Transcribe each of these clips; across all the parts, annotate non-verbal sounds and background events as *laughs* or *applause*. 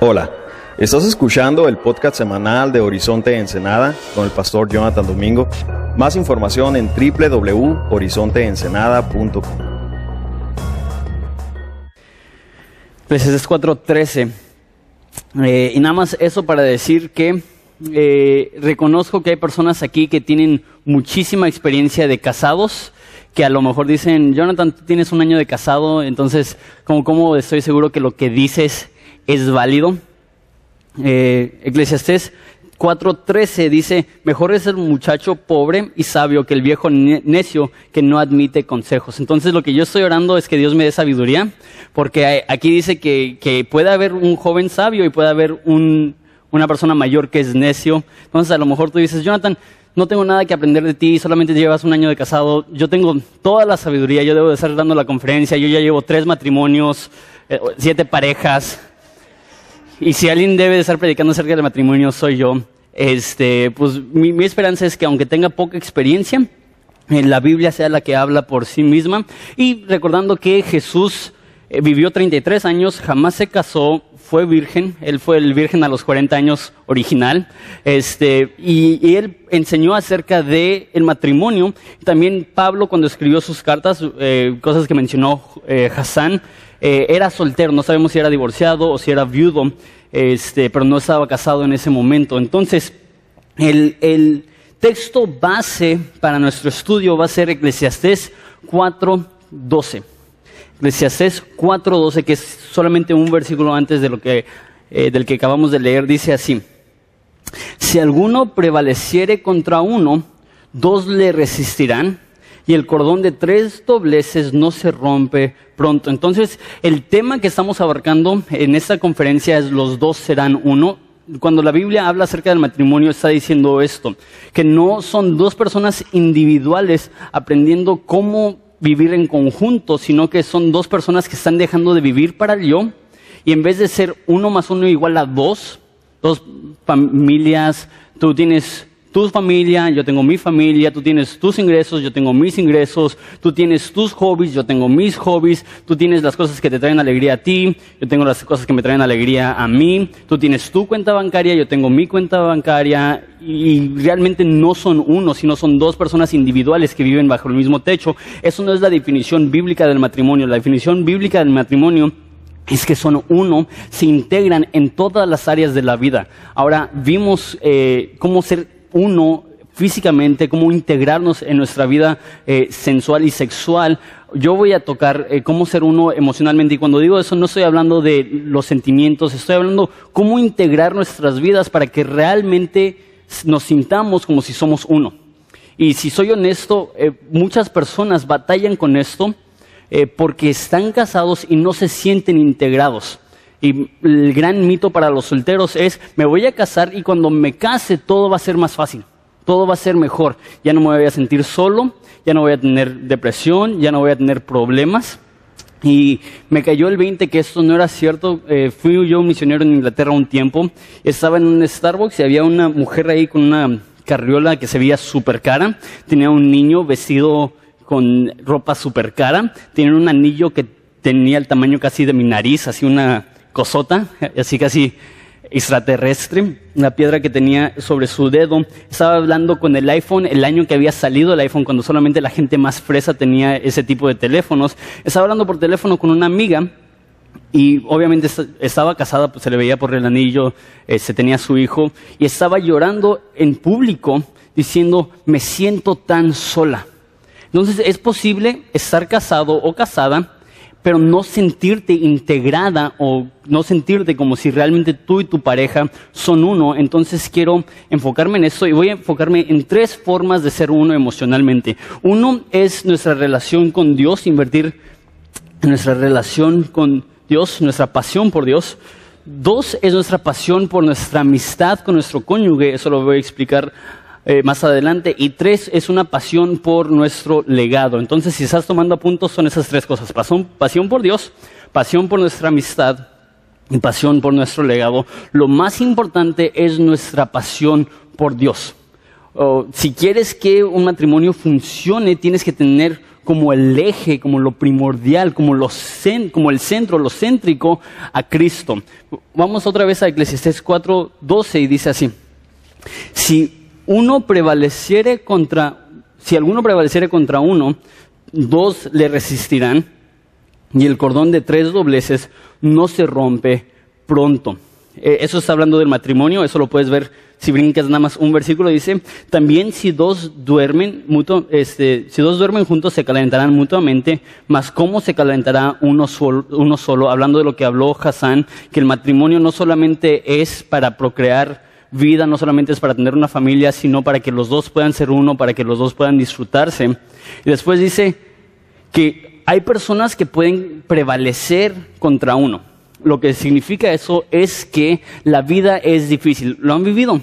Hola, estás escuchando el podcast semanal de Horizonte Ensenada con el pastor Jonathan Domingo. Más información en www.horizonteensenada.com. Eclesiastes 4:13. Eh, y nada más eso para decir que eh, reconozco que hay personas aquí que tienen muchísima experiencia de casados, que a lo mejor dicen, Jonathan, tú tienes un año de casado, entonces, como, como estoy seguro que lo que dices es válido? Eh, Eclesiastés 4.13 dice, mejor es el muchacho pobre y sabio que el viejo necio que no admite consejos. Entonces lo que yo estoy orando es que Dios me dé sabiduría, porque aquí dice que, que puede haber un joven sabio y puede haber un, una persona mayor que es necio. Entonces a lo mejor tú dices, Jonathan, no tengo nada que aprender de ti, solamente llevas un año de casado, yo tengo toda la sabiduría, yo debo de estar dando la conferencia, yo ya llevo tres matrimonios, eh, siete parejas, y si alguien debe de estar predicando acerca del matrimonio soy yo. Este, pues mi, mi esperanza es que aunque tenga poca experiencia, en la Biblia sea la que habla por sí misma. Y recordando que Jesús eh, vivió 33 años, jamás se casó, fue virgen, él fue el virgen a los 40 años original, este, y, y él enseñó acerca del el matrimonio. También Pablo cuando escribió sus cartas, eh, cosas que mencionó eh, Hassan, eh, era soltero, no sabemos si era divorciado o si era viudo, este, pero no estaba casado en ese momento. Entonces, el, el texto base para nuestro estudio va a ser Eclesiastés 4.12. Eclesiastés 4.12, que es solamente un versículo antes de lo que, eh, del que acabamos de leer, dice así. Si alguno prevaleciere contra uno, dos le resistirán y el cordón de tres dobleces no se rompe pronto. Entonces, el tema que estamos abarcando en esta conferencia es los dos serán uno. Cuando la Biblia habla acerca del matrimonio está diciendo esto, que no son dos personas individuales aprendiendo cómo vivir en conjunto, sino que son dos personas que están dejando de vivir para el yo y en vez de ser uno más uno igual a dos, dos familias, tú tienes tu familia, yo tengo mi familia, tú tienes tus ingresos, yo tengo mis ingresos, tú tienes tus hobbies, yo tengo mis hobbies, tú tienes las cosas que te traen alegría a ti, yo tengo las cosas que me traen alegría a mí, tú tienes tu cuenta bancaria, yo tengo mi cuenta bancaria y realmente no son uno, sino son dos personas individuales que viven bajo el mismo techo. Eso no es la definición bíblica del matrimonio. La definición bíblica del matrimonio es que son uno, se integran en todas las áreas de la vida. Ahora vimos eh, cómo ser uno físicamente, cómo integrarnos en nuestra vida eh, sensual y sexual. Yo voy a tocar eh, cómo ser uno emocionalmente y cuando digo eso no estoy hablando de los sentimientos, estoy hablando cómo integrar nuestras vidas para que realmente nos sintamos como si somos uno. Y si soy honesto, eh, muchas personas batallan con esto porque están casados y no se sienten integrados. Y el gran mito para los solteros es, me voy a casar y cuando me case todo va a ser más fácil, todo va a ser mejor. Ya no me voy a sentir solo, ya no voy a tener depresión, ya no voy a tener problemas. Y me cayó el 20 que esto no era cierto. Eh, fui yo misionero en Inglaterra un tiempo. Estaba en un Starbucks y había una mujer ahí con una carriola que se veía súper cara. Tenía un niño vestido con ropa súper cara. Tenía un anillo que tenía el tamaño casi de mi nariz, así una cosota, así casi extraterrestre, una piedra que tenía sobre su dedo. Estaba hablando con el iPhone el año que había salido el iPhone, cuando solamente la gente más fresa tenía ese tipo de teléfonos. Estaba hablando por teléfono con una amiga y obviamente estaba casada, pues se le veía por el anillo, se tenía su hijo y estaba llorando en público diciendo, me siento tan sola. Entonces es posible estar casado o casada pero no sentirte integrada o no sentirte como si realmente tú y tu pareja son uno. Entonces quiero enfocarme en esto y voy a enfocarme en tres formas de ser uno emocionalmente. Uno es nuestra relación con Dios, invertir en nuestra relación con Dios, nuestra pasión por Dios. Dos es nuestra pasión por nuestra amistad con nuestro cónyuge, eso lo voy a explicar eh, más adelante. Y tres, es una pasión por nuestro legado. Entonces, si estás tomando puntos, son esas tres cosas. Pasión, pasión por Dios, pasión por nuestra amistad y pasión por nuestro legado. Lo más importante es nuestra pasión por Dios. si quieres que un matrimonio funcione, tienes que tener como el eje, como lo primordial, como, como el centro, lo céntrico a Cristo. Vamos otra vez a Eclesiastés 4:12 y dice así: Si uno prevaleciere contra, si alguno prevaleciere contra uno, dos le resistirán, y el cordón de tres dobleces no se rompe pronto. Eh, eso está hablando del matrimonio, eso lo puedes ver si brincas nada más un versículo, dice, también si dos duermen, este, si dos duermen juntos se calentarán mutuamente, mas cómo se calentará uno solo, uno solo, hablando de lo que habló Hassan, que el matrimonio no solamente es para procrear vida, no solamente es para tener una familia, sino para que los dos puedan ser uno, para que los dos puedan disfrutarse. Y después dice que hay personas que pueden prevalecer contra uno lo que significa eso es que la vida es difícil. ¿Lo han vivido?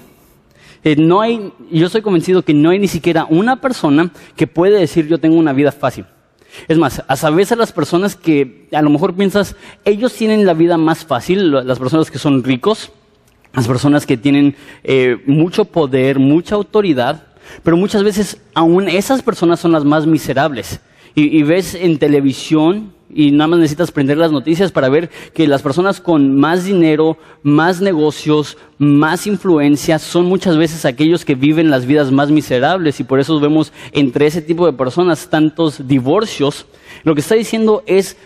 Eh, no hay, yo estoy convencido que no hay ni siquiera una persona que puede decir yo tengo una vida fácil. Es más, a sabes a las personas que a lo mejor piensas, ellos tienen la vida más fácil, las personas que son ricos, las personas que tienen eh, mucho poder, mucha autoridad, pero muchas veces aún esas personas son las más miserables. y ves en televisión y nada más necesitas prender las noticias para ver que las personas con más dinero, más negocios, más influencia son muchas veces aquellos que viven las vidas más miserables y por eso vemos entre ese tipo de personas tantos divorcios. Lo que está diciendo es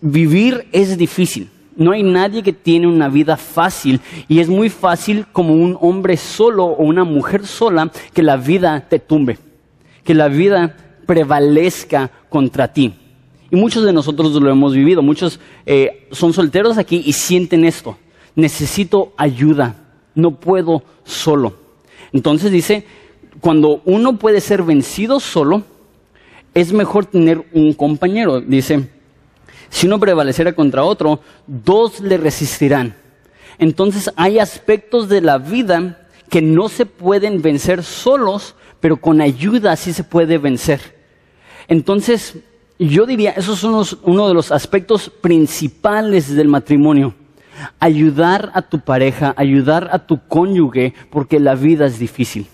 vivir es difícil. No hay nadie que tiene una vida fácil y es muy fácil como un hombre solo o una mujer sola que la vida te tumbe, que la vida prevalezca contra ti. Y muchos de nosotros lo hemos vivido. Muchos eh, son solteros aquí y sienten esto. Necesito ayuda. No puedo solo. Entonces dice, cuando uno puede ser vencido solo, es mejor tener un compañero. Dice, si uno prevaleciera contra otro, dos le resistirán. Entonces hay aspectos de la vida que no se pueden vencer solos, pero con ayuda sí se puede vencer. Entonces, yo diría, esos son uno de los aspectos principales del matrimonio. Ayudar a tu pareja, ayudar a tu cónyuge, porque la vida es difícil.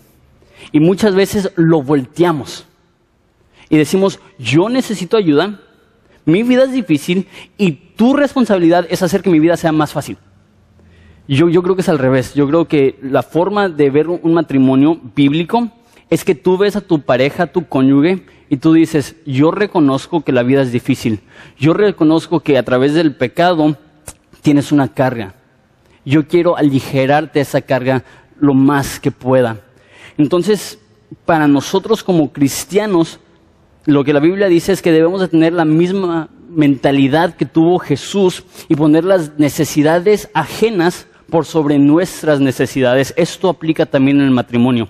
Y muchas veces lo volteamos. Y decimos, yo necesito ayuda, mi vida es difícil y tu responsabilidad es hacer que mi vida sea más fácil. Yo, yo creo que es al revés. Yo creo que la forma de ver un matrimonio bíblico es que tú ves a tu pareja, a tu cónyuge, y tú dices, yo reconozco que la vida es difícil, yo reconozco que a través del pecado tienes una carga, yo quiero aligerarte esa carga lo más que pueda. Entonces, para nosotros como cristianos, lo que la Biblia dice es que debemos de tener la misma mentalidad que tuvo Jesús y poner las necesidades ajenas por sobre nuestras necesidades. Esto aplica también en el matrimonio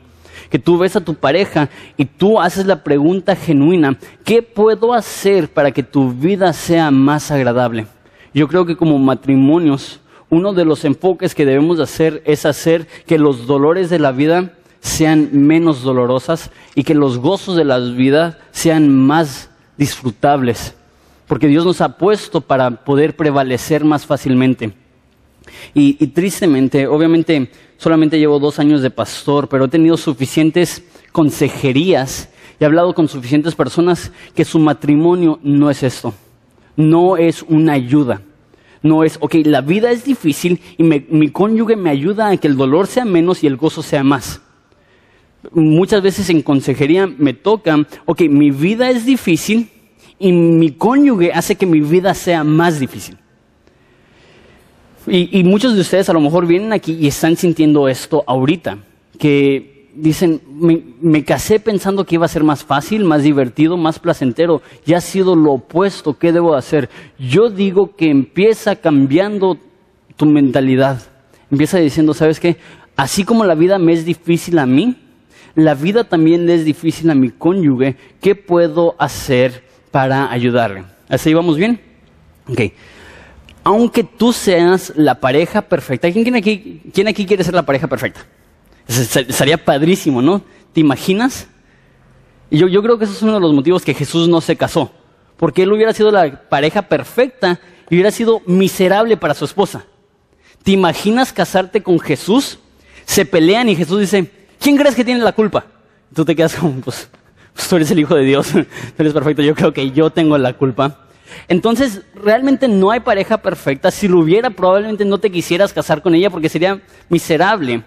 que tú ves a tu pareja y tú haces la pregunta genuina, ¿qué puedo hacer para que tu vida sea más agradable? Yo creo que como matrimonios, uno de los enfoques que debemos hacer es hacer que los dolores de la vida sean menos dolorosas y que los gozos de la vida sean más disfrutables, porque Dios nos ha puesto para poder prevalecer más fácilmente. Y, tristemente, obviamente, solamente llevo dos años de pastor, pero he tenido suficientes consejerías y he hablado con suficientes personas que su matrimonio no es esto. No es una ayuda. No es, ok, la vida es difícil y mi cónyuge me ayuda a que el dolor sea menos y el gozo sea más. Muchas veces en consejería me toca, ok, mi vida es difícil y mi cónyuge hace que mi vida sea más difícil. Y, muchos de ustedes a lo mejor vienen aquí y están sintiendo esto ahorita, que dicen, me, casé pensando que iba a ser más fácil, más divertido, más placentero, y ha sido lo opuesto, ¿qué debo hacer? Yo digo que empieza cambiando tu mentalidad, empieza diciendo, ¿sabes qué? Así como la vida me es difícil a mí, la vida también es difícil a mi cónyuge, ¿qué puedo hacer para ayudarle? ¿Así vamos bien? Okay aunque tú seas la pareja perfecta, ¿quién aquí, quiere ser la pareja perfecta? Sería padrísimo, ¿no? ¿Te imaginas? Yo, yo creo que ese es uno de los motivos que Jesús no se casó, porque él hubiera sido la pareja perfecta y hubiera sido miserable para su esposa. ¿Te imaginas casarte con Jesús? Se pelean y Jesús dice, ¿quién crees que tiene la culpa? Tú te quedas como, pues, Pues tú eres el Hijo de Dios, *laughs* tú eres perfecto, yo creo que yo tengo la culpa. Entonces, realmente no hay pareja perfecta. Si lo hubiera, probablemente no te quisieras casar con ella porque sería miserable.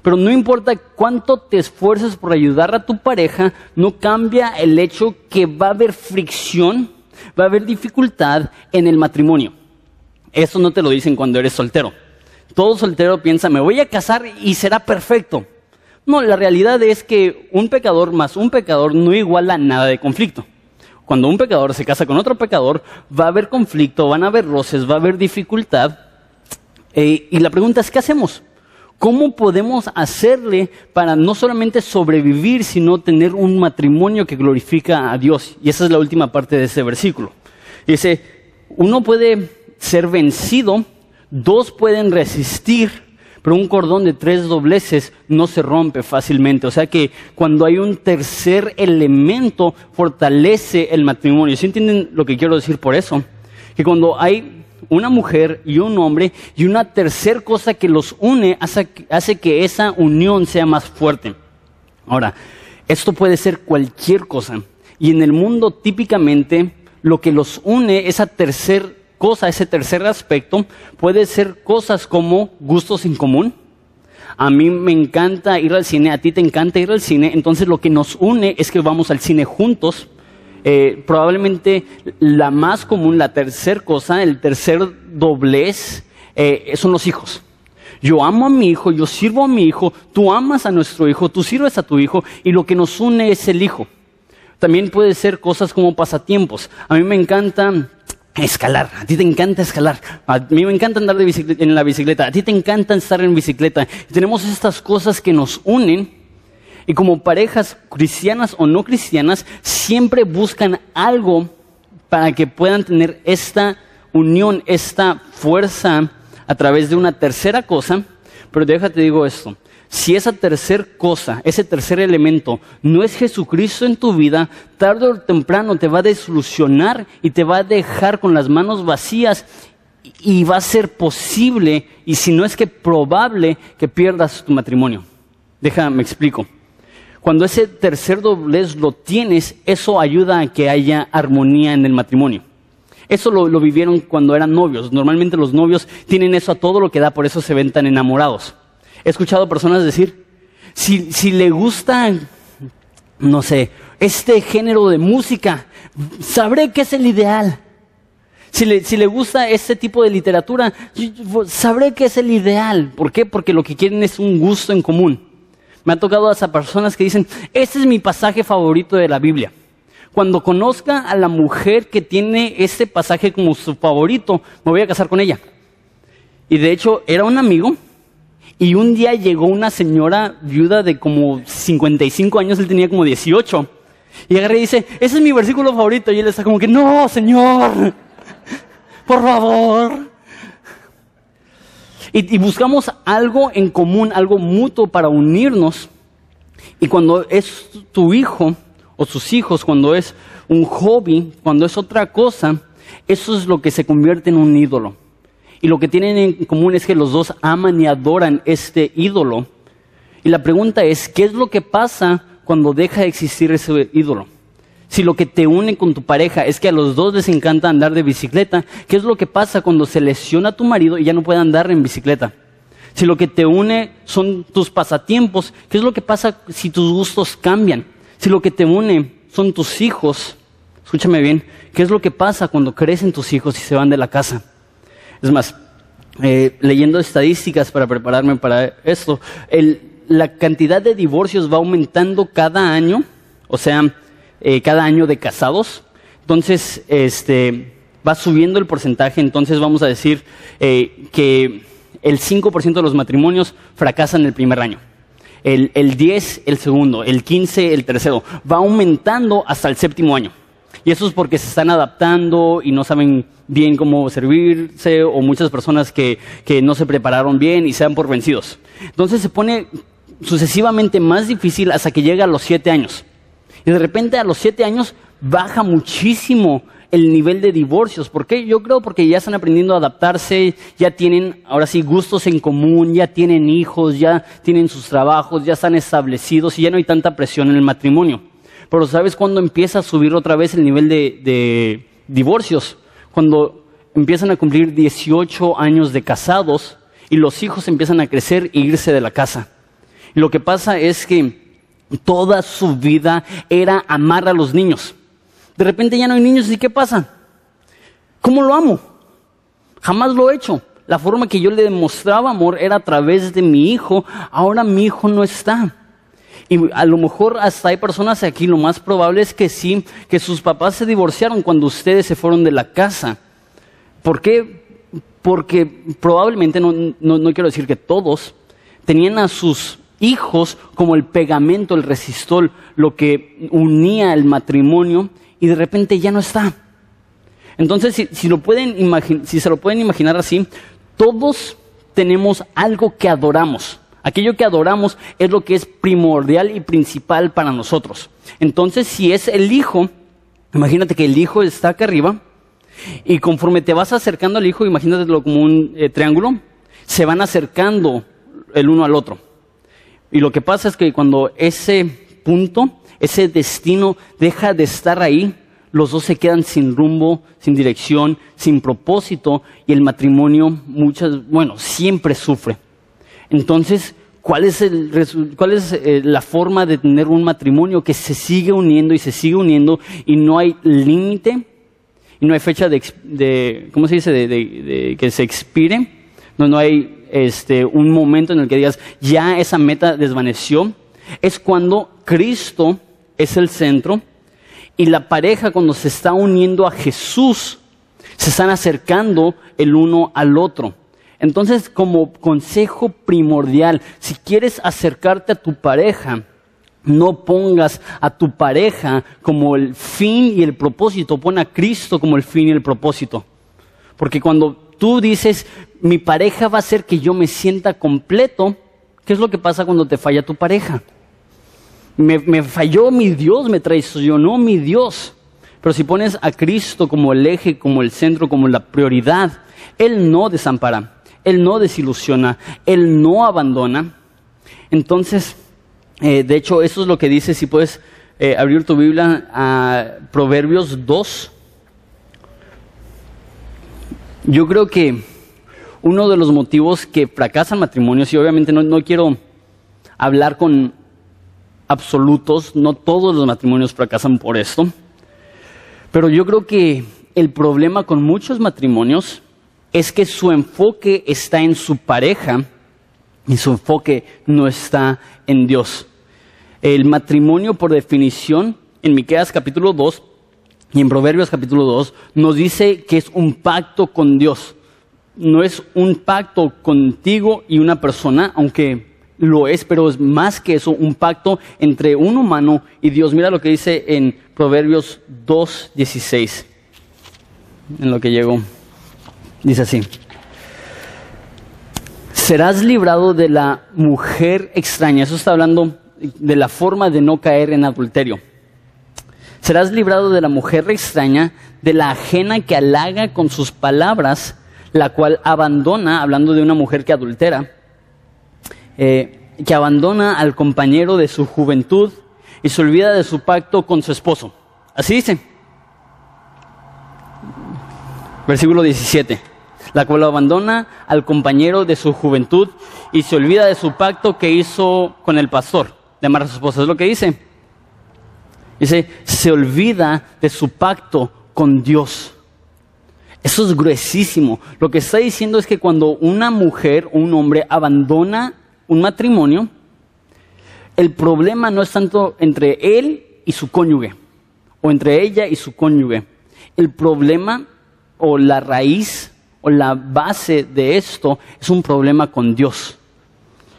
Pero no importa cuánto te esfuerces por ayudar a tu pareja, no cambia el hecho que va a haber fricción, va a haber dificultad en el matrimonio. Eso no te lo dicen cuando eres soltero. Todo soltero piensa, me voy a casar y será perfecto. No, la realidad es que un pecador más un pecador no iguala nada de conflicto. Cuando un pecador se casa con otro pecador, va a haber conflicto, van a haber roces, va a haber dificultad. Eh, y la pregunta es, ¿qué hacemos? ¿Cómo podemos hacerle para no solamente sobrevivir, sino tener un matrimonio que glorifica a Dios? Y esa es la última parte de ese versículo. Dice, uno puede ser vencido, dos pueden resistir, pero un cordón de tres dobleces no se rompe fácilmente. O sea que cuando hay un tercer elemento, fortalece el matrimonio. ¿Sí entienden lo que quiero decir por eso? Que cuando hay una mujer y un hombre y una tercer cosa que los une hace, que esa unión sea más fuerte. Ahora, esto puede ser cualquier cosa. Y en el mundo típicamente lo que los une, esa tercer cosa, ese tercer aspecto, puede ser cosas como gustos en común. A mí me encanta ir al cine, a ti te encanta ir al cine, entonces lo que nos une es que vamos al cine juntos. Eh, probablemente la más común, la tercer cosa, el tercer doblez, eh, son los hijos. Yo amo a mi hijo, yo sirvo a mi hijo, tú amas a nuestro hijo, tú sirves a tu hijo y lo que nos une es el hijo. También puede ser cosas como pasatiempos. A mí me encanta escalar. A ti te encanta escalar. A mí me encanta andar en la bicicleta. A ti te encanta estar en bicicleta. tenemos estas cosas que nos unen. Y como parejas cristianas o no cristianas, siempre buscan algo para que puedan tener esta unión, esta fuerza a través de una tercera cosa. Pero déjate digo esto si esa tercer cosa, ese tercer elemento no es Jesucristo en tu vida, tarde o temprano te va a desilusionar y te va a dejar con las manos vacías y va a ser posible, y si no es que probable, que pierdas tu matrimonio. Déjame, me explico. Cuando ese tercer doblez lo tienes, eso ayuda a que haya armonía en el matrimonio. Eso lo, lo vivieron cuando eran novios. Normalmente los novios tienen eso a todo lo que da, por eso se ven tan enamorados. He escuchado personas decir, si, si le gusta, no sé, este género de música, sabré que es el ideal. Si le, si le, gusta este tipo de literatura, sabré que es el ideal. ¿Por qué? Porque lo que quieren es un gusto en común. Me ha tocado a esas personas que dicen, este es mi pasaje favorito de la Biblia. Cuando conozca a la mujer que tiene este pasaje como su favorito, me voy a casar con ella. Y de hecho, era un amigo y un día llegó una señora viuda de como 55 años, él tenía como 18. Y agarré y dice, ese es mi versículo favorito. Y él está como que, no, Señor, por favor. Y, y, buscamos algo en común, algo mutuo para unirnos. Y cuando es tu hijo o sus hijos, cuando es un hobby, cuando es otra cosa, eso es lo que se convierte en un ídolo. Y lo que tienen en común es que los dos aman y adoran este ídolo. Y la pregunta es, ¿qué es lo que pasa cuando deja de existir ese ídolo? Si lo que te une con tu pareja es que a los dos les encanta andar de bicicleta, ¿qué es lo que pasa cuando se lesiona tu marido y ya no puede andar en bicicleta? Si lo que te une son tus pasatiempos, ¿qué es lo que pasa si tus gustos cambian? Si lo que te une son tus hijos, escúchame bien, ¿qué es lo que pasa cuando crecen tus hijos y se van de la casa? Es más, eh, leyendo estadísticas para prepararme para esto, la cantidad de divorcios va aumentando cada año, o sea, eh, cada año de casados. Entonces, este, va subiendo el porcentaje, entonces vamos a decir eh, que el 5% de los matrimonios fracasan el primer año. El, el 10 el segundo, el 15 el tercero. Va aumentando hasta el séptimo año. Y eso es porque se están adaptando y no saben bien cómo servirse o muchas personas que, que no se prepararon bien y se dan por vencidos. Entonces se pone sucesivamente más difícil hasta que llega a los siete años. Y de repente a los siete años baja muchísimo el nivel de divorcios. ¿Por qué? Yo creo porque ya están aprendiendo a adaptarse, ya tienen ahora sí gustos en común, ya tienen hijos, ya tienen sus trabajos, ya están establecidos y ya no hay tanta presión en el matrimonio. Pero ¿sabes cuándo empieza a subir otra vez el nivel de, divorcios? Cuando empiezan a cumplir 18 años de casados y los hijos empiezan a crecer e irse de la casa. Y lo que pasa es que toda su vida era amar a los niños. De repente ya no hay niños y ¿qué pasa? ¿Cómo lo amo? Jamás lo he hecho. La forma que yo le demostraba amor era a través de mi hijo. Ahora mi hijo no está. Y a lo mejor hasta hay personas aquí, lo más probable es que sí, que sus papás se divorciaron cuando ustedes se fueron de la casa. ¿Por qué? Porque probablemente, no, no quiero decir que todos, tenían a sus hijos como el pegamento, el resistol, lo que unía el matrimonio y de repente ya no está. Entonces, si, lo pueden si se lo pueden imaginar así, todos tenemos algo que adoramos. Aquello que adoramos es lo que es primordial y principal para nosotros. Entonces, si es el hijo, imagínate que el hijo está acá arriba y conforme te vas acercando al hijo, imagínatelo como un eh, triángulo, se van acercando el uno al otro. Y lo que pasa es que cuando ese punto, ese destino deja de estar ahí, los dos se quedan sin rumbo, sin dirección, sin propósito y el matrimonio muchas, bueno, siempre sufre. Entonces, ¿cuál es, el, cuál es eh, la forma de tener un matrimonio que se sigue uniendo y se sigue uniendo y no hay límite y no hay fecha de, ¿cómo se dice?, de, que se expire, no, no hay este, un momento en el que digas, ya esa meta desvaneció, es cuando Cristo es el centro y la pareja cuando se está uniendo a Jesús, se están acercando el uno al otro. Entonces, como consejo primordial, si quieres acercarte a tu pareja, no pongas a tu pareja como el fin y el propósito, pon a Cristo como el fin y el propósito. Porque cuando tú dices, mi pareja va a hacer que yo me sienta completo, ¿qué es lo que pasa cuando te falla tu pareja? me, falló mi Dios, me traicionó mi Dios. Pero si pones a Cristo como el eje, como el centro, como la prioridad, Él no desampara, Él no desilusiona, Él no abandona. Entonces, eh, de hecho, eso es lo que dice, si puedes eh, abrir tu Biblia a Proverbios 2. Yo creo que uno de los motivos que fracasan matrimonios, y obviamente no quiero hablar con absolutos, no todos los matrimonios fracasan por esto, pero yo creo que el problema con muchos matrimonios es que su enfoque está en su pareja y su enfoque no está en Dios. El matrimonio, por definición, en Miqueas capítulo 2 y en Proverbios capítulo 2, nos dice que es un pacto con Dios. No es un pacto contigo y una persona, aunque lo es, pero es más que eso, un pacto entre un humano y Dios. Mira lo que dice en Proverbios 2.16, en lo que llegó. Dice así, serás librado de la mujer extraña. Eso está hablando de la forma de no caer en adulterio. Serás librado de la mujer extraña, de la ajena que halaga con sus palabras, la cual abandona, hablando de una mujer que adultera, eh, que abandona al compañero de su juventud y se olvida de su pacto con su esposo. Así dice. Versículo 17. La cual abandona al compañero de su juventud y se olvida de su pacto que hizo con el pastor de amar a su esposa. Es lo que dice. Dice, se olvida de su pacto con Dios. Eso es gruesísimo. Lo que está diciendo es que cuando una mujer o un hombre abandona un matrimonio, el problema no es tanto entre él y su cónyuge, o entre ella y su cónyuge. El problema o la raíz o la base de esto es un problema con Dios.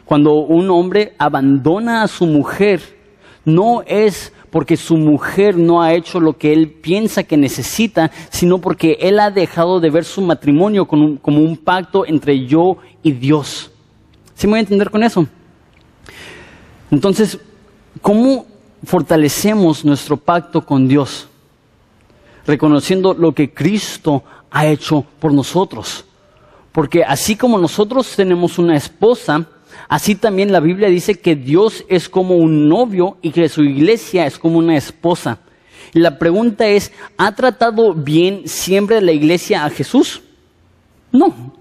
Cuando un hombre abandona a su mujer, no es porque su mujer no ha hecho lo que él piensa que necesita, sino porque él ha dejado de ver su matrimonio como un, pacto entre yo y Dios. ¿Sí me voy a entender con eso? Entonces, ¿cómo fortalecemos nuestro pacto con Dios? Reconociendo lo que Cristo ha hecho por nosotros. Porque así como nosotros tenemos una esposa, así también la Biblia dice que Dios es como un novio y que su iglesia es como una esposa. La pregunta es, ¿ha tratado bien siempre la iglesia a Jesús? No.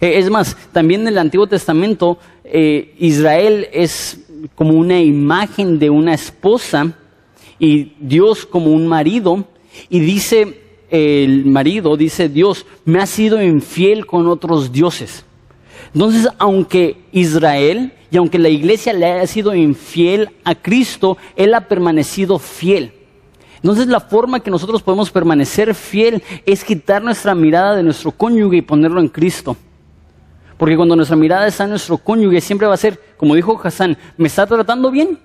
Eh, es más, también en el Antiguo Testamento eh, Israel es como una imagen de una esposa y Dios como un marido y dice el marido, dice Dios, me ha sido infiel con otros dioses. Entonces, aunque Israel y aunque la iglesia le haya sido infiel a Cristo, Él ha permanecido fiel. Entonces la forma que nosotros podemos permanecer fiel es quitar nuestra mirada de nuestro cónyuge y ponerlo en Cristo. Porque cuando nuestra mirada está en nuestro cónyuge, siempre va a ser, como dijo Hassan, ¿me está tratando bien?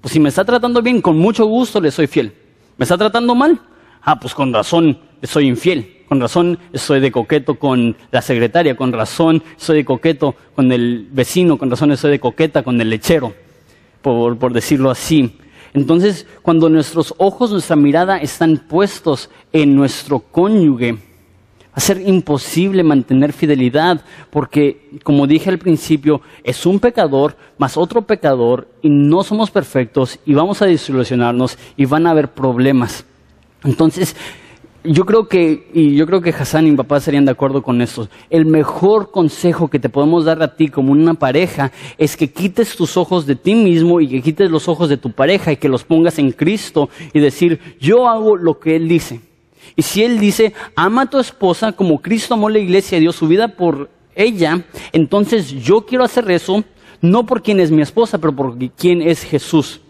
Pues si me está tratando bien, con mucho gusto le soy fiel. ¿Me está tratando mal? Ah, pues con razón soy infiel. Con razón soy de coqueto con la secretaria. Con razón soy de coqueto con el vecino. Con razón soy de coqueta con el lechero. Por, por decirlo así. Entonces, cuando nuestros ojos, nuestra mirada están puestos en nuestro cónyuge, va a ser imposible mantener fidelidad, porque, como dije al principio, es un pecador más otro pecador y no somos perfectos y vamos a desilusionarnos y van a haber problemas. Entonces, yo creo que, y yo creo que Hassan y mi papá serían de acuerdo con esto. El mejor consejo que te podemos dar a ti como una pareja es que quites tus ojos de ti mismo y que quites los ojos de tu pareja y que los pongas en Cristo y decir, yo hago lo que Él dice. Y si Él dice, ama a tu esposa como Cristo amó la iglesia y dio su vida por ella, entonces yo quiero hacer eso, no por quien es mi esposa, pero por quien es Jesús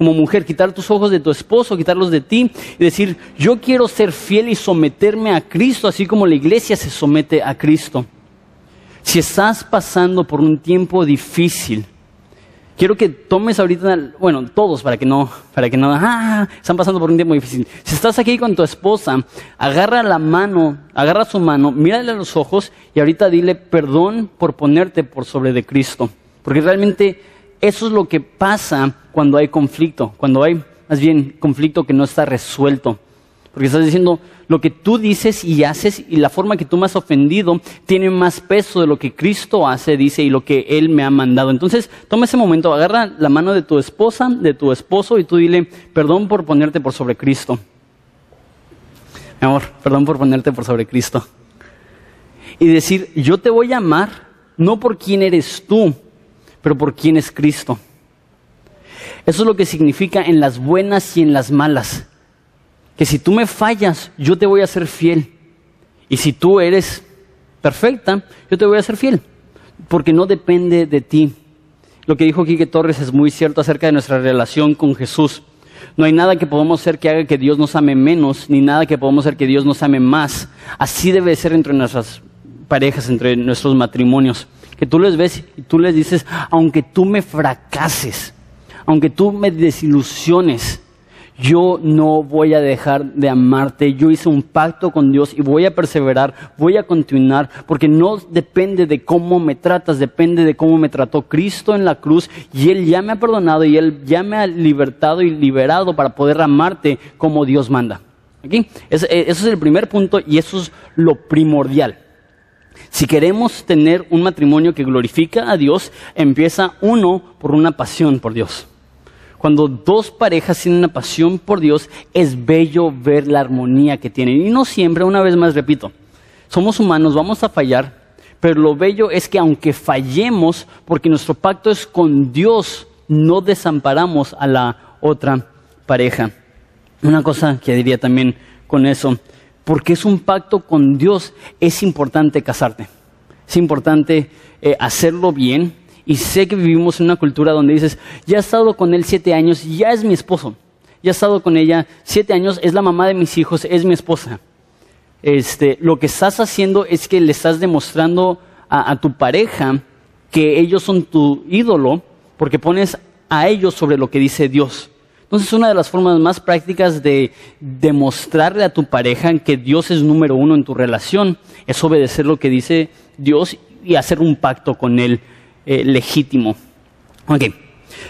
como mujer, quitar tus ojos de tu esposo, quitarlos de ti y decir, yo quiero ser fiel y someterme a Cristo, así como la iglesia se somete a Cristo. Si estás pasando por un tiempo difícil, quiero que tomes ahorita, bueno, todos para que no, para que no, ah, están pasando por un tiempo difícil. Si estás aquí con tu esposa, agarra la mano, agarra su mano, mírale a los ojos y ahorita dile perdón por ponerte por sobre de Cristo. Porque realmente eso es lo que pasa cuando hay conflicto, cuando hay más bien conflicto que no está resuelto. Porque estás diciendo, lo que tú dices y haces y la forma que tú me has ofendido tiene más peso de lo que Cristo hace, dice, y lo que Él me ha mandado. Entonces, toma ese momento, agarra la mano de tu esposa, de tu esposo, y tú dile, perdón por ponerte por sobre Cristo. Mi amor, perdón por ponerte por sobre Cristo. Y decir, yo te voy a amar no por quién eres tú, pero por quién es Cristo. Eso es lo que significa en las buenas y en las malas. Que si tú me fallas, yo te voy a ser fiel. Y si tú eres perfecta, yo te voy a ser fiel. Porque no depende de ti. Lo que dijo Quique Torres es muy cierto acerca de nuestra relación con Jesús. No hay nada que podamos hacer que haga que Dios nos ame menos, ni nada que podamos hacer que Dios nos ame más. Así debe ser entre nuestras parejas, entre nuestros matrimonios que tú les ves y tú les dices, aunque tú me fracases, aunque tú me desilusiones, yo no voy a dejar de amarte, yo hice un pacto con Dios y voy a perseverar, voy a continuar, porque no depende de cómo me tratas, depende de cómo me trató Cristo en la cruz y Él ya me ha perdonado y Él ya me ha libertado y liberado para poder amarte como Dios manda. ¿Aquí? Eso es el primer punto y eso es lo primordial. Si queremos tener un matrimonio que glorifica a Dios, empieza uno por una pasión por Dios. Cuando dos parejas tienen una pasión por Dios, es bello ver la armonía que tienen. Y no siempre, una vez más repito, somos humanos, vamos a fallar, pero lo bello es que aunque fallemos, porque nuestro pacto es con Dios, no desamparamos a la otra pareja. Una cosa que diría también con eso, porque es un pacto con Dios, es importante casarte. Es importante eh, hacerlo bien. Y sé que vivimos en una cultura donde dices, ya he estado con él siete años, ya es mi esposo. Ya he estado con ella siete años, es la mamá de mis hijos, es mi esposa. Este, lo que estás haciendo es que le estás demostrando a tu pareja que ellos son tu ídolo porque pones a ellos sobre lo que dice Dios. Entonces, una de las formas más prácticas de demostrarle a tu pareja que Dios es número uno en tu relación es obedecer lo que dice Dios y hacer un pacto con Él eh, legítimo. Ok,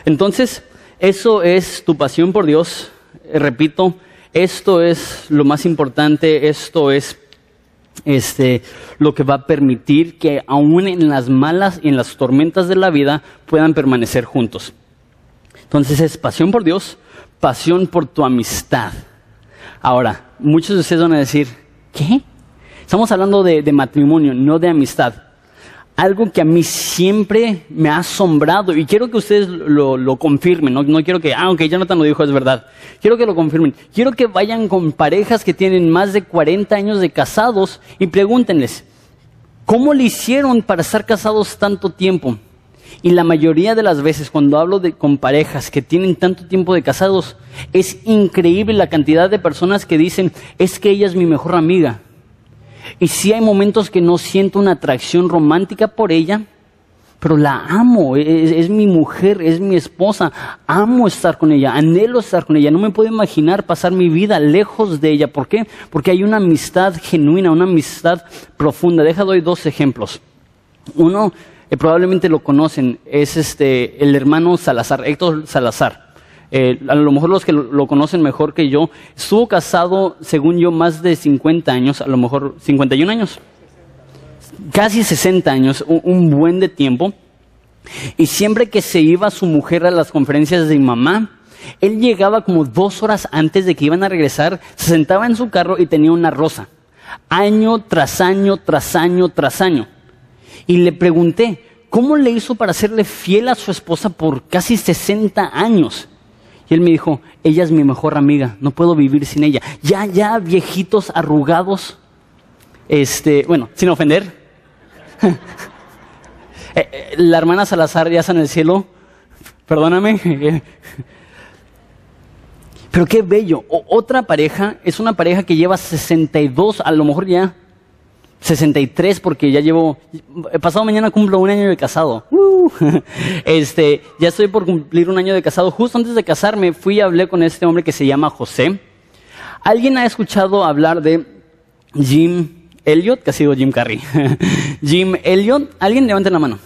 entonces, eso es tu pasión por Dios. Eh, repito, esto es lo más importante, esto es este, lo que va a permitir que aún en las malas y en las tormentas de la vida puedan permanecer juntos. Entonces es pasión por Dios, pasión por tu amistad. Ahora, muchos de ustedes van a decir, ¿qué? Estamos hablando de, de matrimonio, no de amistad algo que a mí siempre me ha asombrado y quiero que ustedes lo, confirmen, ¿no? quiero que, ah, aunque Jonathan lo dijo, es verdad, quiero que lo confirmen, quiero que vayan con parejas que tienen más de 40 años de casados y pregúntenles, ¿cómo le hicieron para estar casados tanto tiempo? Y la mayoría de las veces cuando hablo de, con parejas que tienen tanto tiempo de casados, es increíble la cantidad de personas que dicen, es que ella es mi mejor amiga y sí hay momentos que no siento una atracción romántica por ella, pero la amo, es, mi mujer, es mi esposa, amo estar con ella, anhelo estar con ella, no me puedo imaginar pasar mi vida lejos de ella. ¿Por qué? Porque hay una amistad genuina, una amistad profunda. Deja doy dos ejemplos. Uno, eh, probablemente lo conocen, es este, el hermano Salazar, Héctor Salazar. Eh, a lo mejor los que lo, conocen mejor que yo, estuvo casado, según yo, más de 50 años, a lo mejor 51 años, casi 60 años, un, buen de tiempo. Y siempre que se iba su mujer a las conferencias de mi mamá, él llegaba como dos horas antes de que iban a regresar, se sentaba en su carro y tenía una rosa, año tras año, tras año, tras año. Y le pregunté, ¿cómo le hizo para serle fiel a su esposa por casi 60 años? Y él me dijo, ella es mi mejor amiga, no puedo vivir sin ella. Ya, ya, viejitos arrugados, este, bueno, sin ofender. *laughs* Eh, eh, la hermana Salazar ya está en el cielo, perdóname. *laughs* Pero qué bello. otra pareja es una pareja que lleva 62, a lo mejor ya 63 porque ya llevo, pasado mañana cumplo un año de casado. Uh. *laughs* este, ya estoy por cumplir un año de casado. Justo antes de casarme fui y hablé con este hombre que se llama José. ¿Alguien ha escuchado hablar de Jim Elliot? Que ha sido Jim Carrey. *laughs* Jim Elliot. ¿Alguien levante la mano?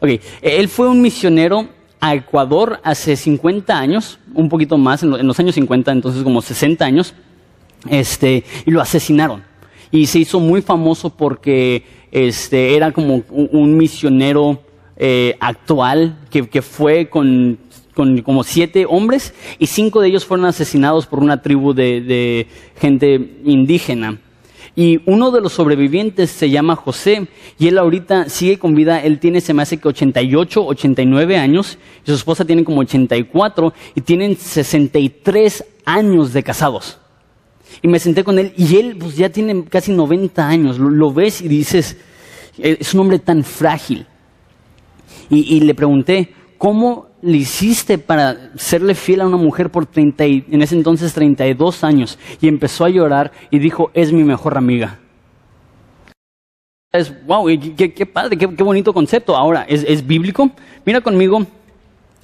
Ok, él fue un misionero a Ecuador hace 50 años, un poquito más, en los años 50, entonces como 60 años, este, y lo asesinaron y se hizo muy famoso porque este, era como un, misionero eh, actual que, fue con, como siete hombres y cinco de ellos fueron asesinados por una tribu de, gente indígena. Y uno de los sobrevivientes se llama José y él ahorita sigue con vida. Él tiene, se me hace que 88, 89 años y su esposa tiene como 84 y tienen 63 años de casados. Y me senté con él y él pues ya tiene casi 90 años. Lo, ves y dices, eh, es un hombre tan frágil. Y, le pregunté, ¿cómo le hiciste para serle fiel a una mujer por 30 en ese entonces 32 años? Y empezó a llorar y dijo, es mi mejor amiga. Es, wow, qué, padre, qué, bonito concepto. Ahora, ¿es, bíblico? Mira conmigo,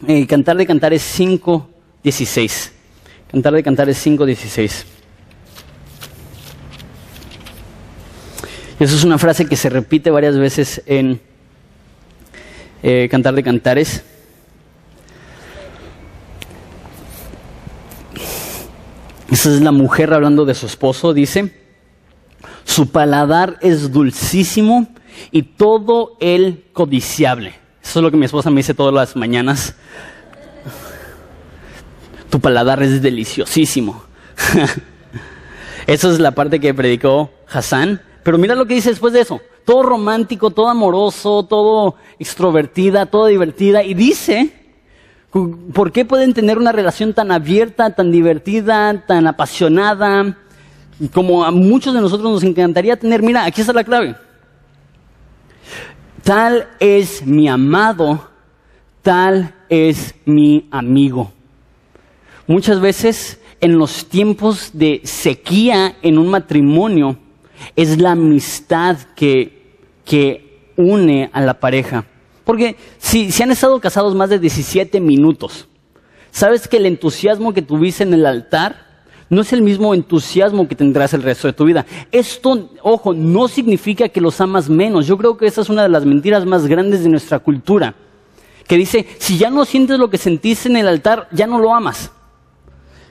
eh, Cantar de Cantares 5.16. Cantar de Cantares 5.16. Esa es una frase que se repite varias veces en eh, Cantar de Cantares. Esa es la mujer hablando de su esposo, dice, su paladar es dulcísimo y todo el codiciable. Eso es lo que mi esposa me dice todas las mañanas. Tu paladar es deliciosísimo. *laughs* Esa es la parte que predicó Hassan pero mira lo que dice después de eso. Todo romántico, todo amoroso, todo extrovertida, todo divertida. Y dice, ¿por qué pueden tener una relación tan abierta, tan divertida, tan apasionada? Como a muchos de nosotros nos encantaría tener. Mira, aquí está la clave. Tal es mi amado, tal es mi amigo. Muchas veces en los tiempos de sequía en un matrimonio, es la amistad que, que une a la pareja. Porque si, si han estado casados más de 17 minutos, sabes que el entusiasmo que tuviste en el altar no es el mismo entusiasmo que tendrás el resto de tu vida. Esto, ojo, no significa que los amas menos. Yo creo que esa es una de las mentiras más grandes de nuestra cultura. Que dice, si ya no sientes lo que sentiste en el altar, ya no lo amas.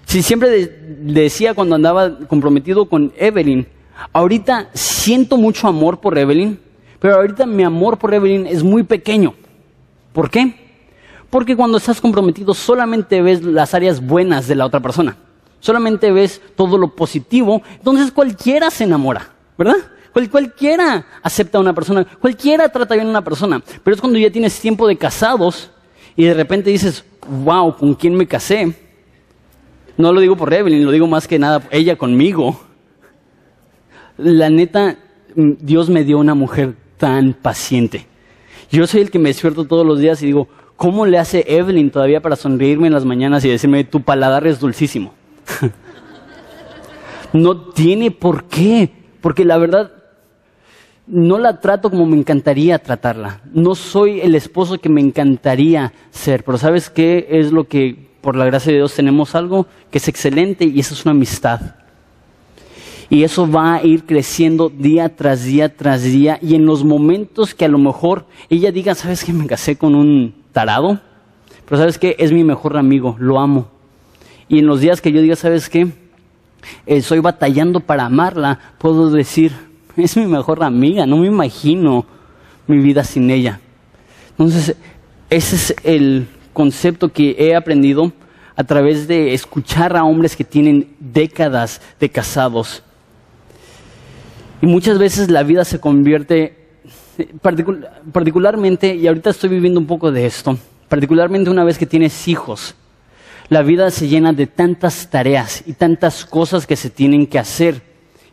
Si siempre decía cuando andaba comprometido con Evelyn, Ahorita siento mucho amor por Evelyn, pero ahorita mi amor por Evelyn es muy pequeño. ¿Por qué? Porque cuando estás comprometido solamente ves las áreas buenas de la otra persona. Solamente ves todo lo positivo. Entonces cualquiera se enamora, ¿verdad? cualquiera acepta a una persona, cualquiera trata bien a una persona. Pero es cuando ya tienes tiempo de casados y de repente dices, wow, ¿con quién me casé? No lo digo por Evelyn, lo digo más que nada ella conmigo. La neta, mm, Dios me dio una mujer tan paciente. Yo soy el que me despierto todos los días y digo, ¿cómo le hace Evelyn todavía para sonreírme en las mañanas y decirme, tu paladar es dulcísimo? *laughs* no tiene por qué, porque la verdad, no la trato como me encantaría tratarla. No soy el esposo que me encantaría ser, pero ¿sabes qué es lo que por la gracia de Dios tenemos algo que es excelente y eso es una amistad. Y eso va a ir creciendo día tras día tras día. Y en los momentos que a lo mejor ella diga, ¿sabes qué? Me casé con un tarado. Pero ¿sabes qué? Es mi mejor amigo, lo amo. Y en los días que yo diga, ¿sabes qué? Estoy batallando para amarla, puedo decir, es mi mejor amiga, no me imagino mi vida sin ella. Entonces, ese es el concepto que he aprendido a través de escuchar a hombres que tienen décadas de casados. Y muchas veces la vida se convierte, particularmente, y ahorita estoy viviendo un poco de esto, particularmente una vez que tienes hijos, la vida se llena de tantas tareas y tantas cosas que se tienen que hacer,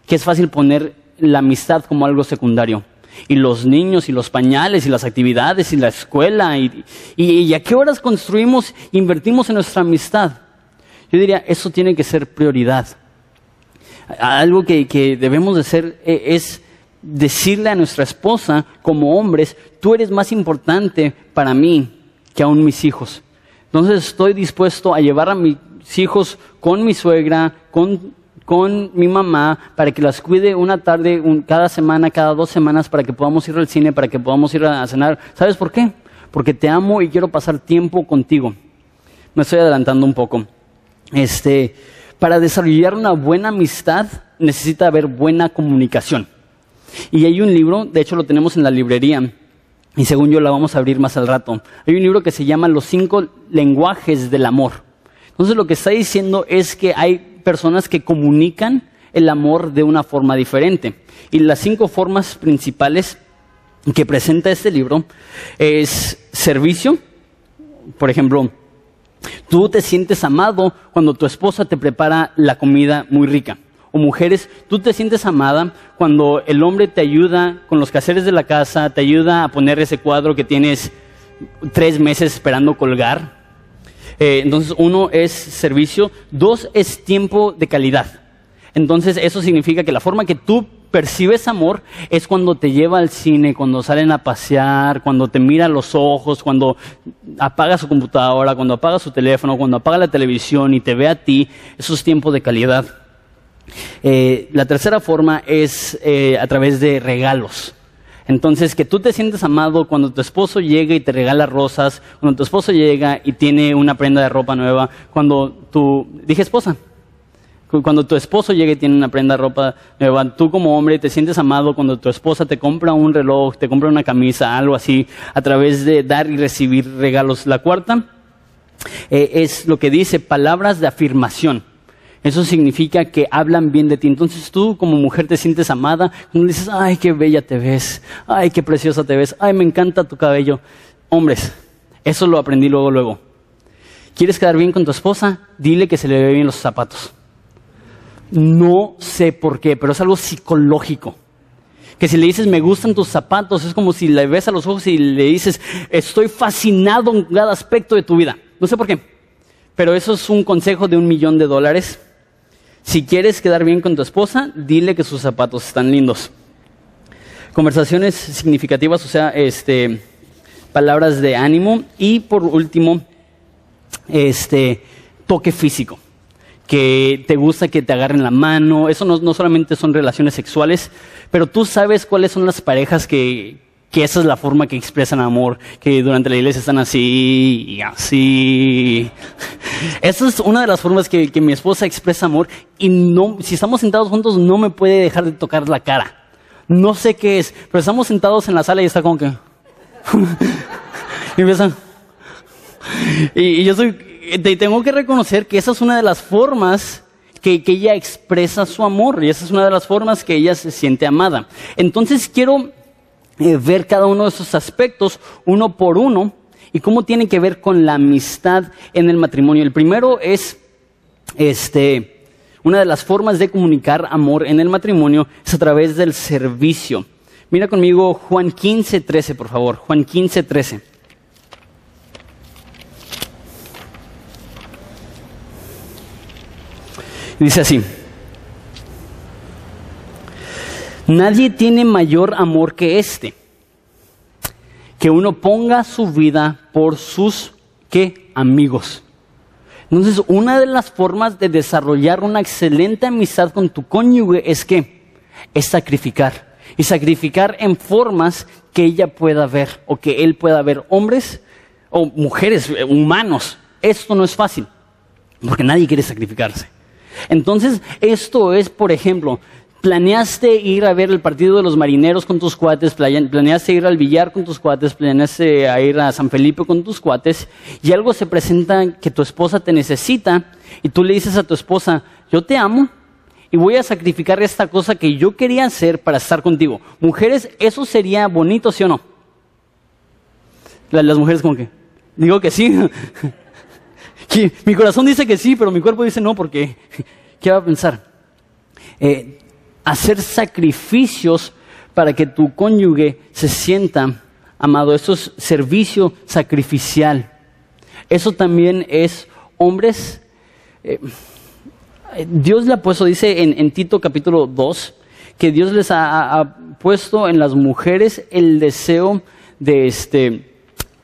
que es fácil poner la amistad como algo secundario y los niños y los pañales y las actividades y la escuela y, a qué horas construimos, invertimos en nuestra amistad. Yo diría, eso tiene que ser prioridad. Algo que, que debemos de hacer e, es decirle a nuestra esposa como hombres, tú eres más importante para mí que aún mis hijos. Entonces estoy dispuesto a llevar a mis hijos con mi suegra, con con mi mamá para que las cuide una tarde, cada semana, cada dos semanas, para que podamos ir al cine, para que podamos ir a, cenar. ¿Sabes por qué? Porque te amo y quiero pasar tiempo contigo. Me estoy adelantando un poco. Este, para desarrollar una buena amistad necesita haber buena comunicación. Y hay un libro, de hecho lo tenemos en la librería, y según yo la vamos a abrir más al rato. Hay un libro que se llama Los cinco lenguajes del amor. Entonces lo que está diciendo es que hay personas que comunican el amor de una forma diferente. Y las cinco formas principales que presenta este libro es servicio, por ejemplo, tú te sientes amado cuando tu esposa te prepara la comida muy rica. O mujeres, tú te sientes amada cuando el hombre te ayuda con los quehaceres de la casa, te ayuda a poner ese cuadro que tienes tres meses esperando colgar, eh, entonces, uno es servicio, dos es tiempo de calidad. Entonces, eso significa que la forma que tú percibes amor es cuando te lleva al cine, cuando salen a pasear, cuando te mira los ojos, cuando apaga su computadora, cuando apaga su teléfono, cuando apaga la televisión y te ve a ti. Eso es tiempo de calidad. Eh, la tercera forma es eh, a través de regalos. Entonces, que tú te sientes amado cuando tu esposo llega y te regala rosas, cuando tu esposo llega y tiene una prenda de ropa nueva, cuando tu, dije esposa, cuando tu esposo llega y tiene una prenda de ropa nueva, tú como hombre te sientes amado cuando tu esposa te compra un reloj, te compra una camisa, algo así, a través de dar y recibir regalos. La cuarta eh, es lo que dice palabras de afirmación. Eso significa que hablan bien de ti. Entonces tú como mujer te sientes amada cuando dices, ay, qué bella te ves, ay, qué preciosa te ves, ay, me encanta tu cabello. Hombres, eso lo aprendí luego, luego. ¿Quieres quedar bien con tu esposa? Dile que se le ve bien los zapatos. No sé por qué, pero es algo psicológico. Que si le dices, me gustan tus zapatos, es como si le ves a los ojos y le dices, estoy fascinado en cada aspecto de tu vida. No sé por qué, pero eso es un consejo de un millón de dólares si quieres quedar bien con tu esposa, dile que sus zapatos están lindos. Conversaciones significativas, o sea, este, palabras de ánimo. Y por último, este, toque físico. Que te gusta que te agarren la mano. Eso no, no solamente son relaciones sexuales, pero tú sabes cuáles son las parejas que que esa es la forma que expresan amor, que durante la iglesia están así y así. Esa es una de las formas que, que mi esposa expresa amor y no, si estamos sentados juntos no me puede dejar de tocar la cara. No sé qué es, pero estamos sentados en la sala y está como que... *laughs* y empieza... Y, y yo soy... Te tengo que reconocer que esa es una de las formas que, ella expresa su amor y esa es una de las formas que ella se siente amada. Entonces quiero eh, ver cada uno de esos aspectos uno por uno y cómo tiene que ver con la amistad en el matrimonio. El primero es este una de las formas de comunicar amor en el matrimonio es a través del servicio. Mira conmigo Juan 15, 13, por favor. Juan 15, 13. Dice así. Nadie tiene mayor amor que este, que uno ponga su vida por sus ¿qué? amigos. Entonces, una de las formas de desarrollar una excelente amistad con tu cónyuge es que es sacrificar. Y sacrificar en formas que ella pueda ver o que él pueda ver. Hombres o mujeres, eh, humanos. Esto no es fácil, porque nadie quiere sacrificarse. Entonces, esto es, por ejemplo, planeaste ir a ver el partido de los marineros con tus cuates, planeaste ir al billar con tus cuates, planeaste ir a San Felipe con tus cuates, y algo se presenta que tu esposa te necesita, y tú le dices a tu esposa, yo te amo, y voy a sacrificar esta cosa que yo quería hacer para estar contigo. Mujeres, ¿eso sería bonito, sí o no? Las mujeres como que, digo que sí. *laughs* mi corazón dice que sí, pero mi cuerpo dice no, porque, *laughs* ¿qué va a pensar? Eh, hacer sacrificios para que tu cónyuge se sienta amado. Eso es servicio sacrificial. Eso también es hombres. Eh, Dios le ha puesto, dice en, Tito capítulo 2, que Dios les ha, puesto en las mujeres el deseo de este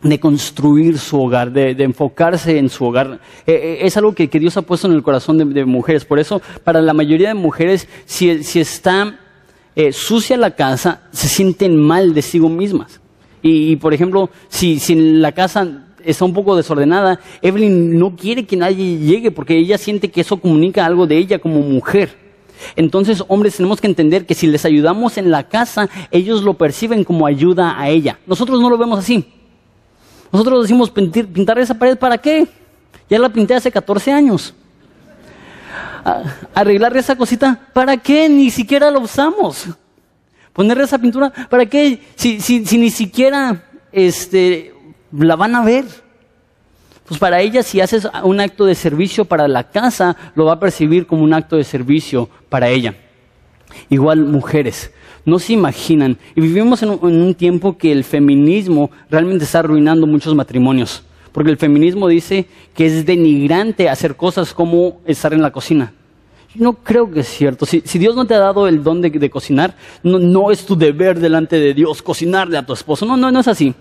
de construir su hogar, de, enfocarse en su hogar. Eh, eh, es algo que, Dios ha puesto en el corazón de, mujeres. Por eso, para la mayoría de mujeres, si, está eh, sucia la casa, se sienten mal de sí mismas. Y, por ejemplo, si, si la casa está un poco desordenada, Evelyn no quiere que nadie llegue porque ella siente que eso comunica algo de ella como mujer. Entonces, hombres, tenemos que entender que si les ayudamos en la casa, ellos lo perciben como ayuda a ella. Nosotros no lo vemos así. Nosotros decimos pintar, esa pared, ¿para qué? Ya la pinté hace 14 años. arreglar esa cosita, ¿para qué? Ni siquiera la usamos. Poner esa pintura, ¿para qué? Si, si, ni siquiera este, la van a ver. Pues para ella, si haces un acto de servicio para la casa, lo va a percibir como un acto de servicio para ella. Igual mujeres, no se imaginan. Y vivimos en un, tiempo que el feminismo realmente está arruinando muchos matrimonios. Porque el feminismo dice que es denigrante hacer cosas como estar en la cocina. Yo no creo que es cierto. Si, Dios no te ha dado el don de, cocinar, no, es tu deber delante de Dios cocinarle a tu esposo. No, no, no es así.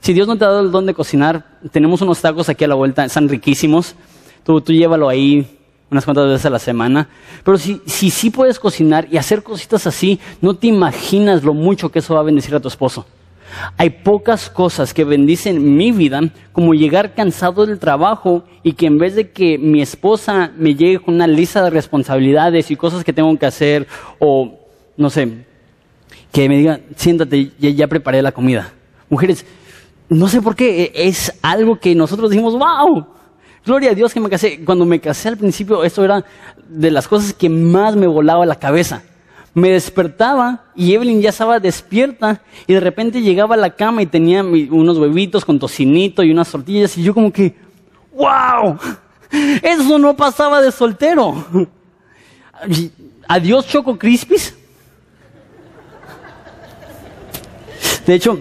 Si Dios no te ha dado el don de cocinar, tenemos unos tacos aquí a la vuelta, están riquísimos. Tú, tú llévalo ahí, unas cuantas veces a la semana. Pero si, si sí puedes cocinar y hacer cositas así, no te imaginas lo mucho que eso va a bendecir a tu esposo. Hay pocas cosas que bendicen mi vida, como llegar cansado del trabajo y que en vez de que mi esposa me llegue con una lista de responsabilidades y cosas que tengo que hacer, o no sé, que me diga, siéntate, ya, ya preparé la comida. Mujeres, no sé por qué, es algo que nosotros dijimos, wow, Gloria a Dios que me casé. Cuando me casé al principio, esto era de las cosas que más me volaba la cabeza. Me despertaba y Evelyn ya estaba despierta y de repente llegaba a la cama y tenía unos huevitos con tocinito y unas tortillas y yo como que, wow, eso no pasaba de soltero. Adiós Choco Crispis. De hecho,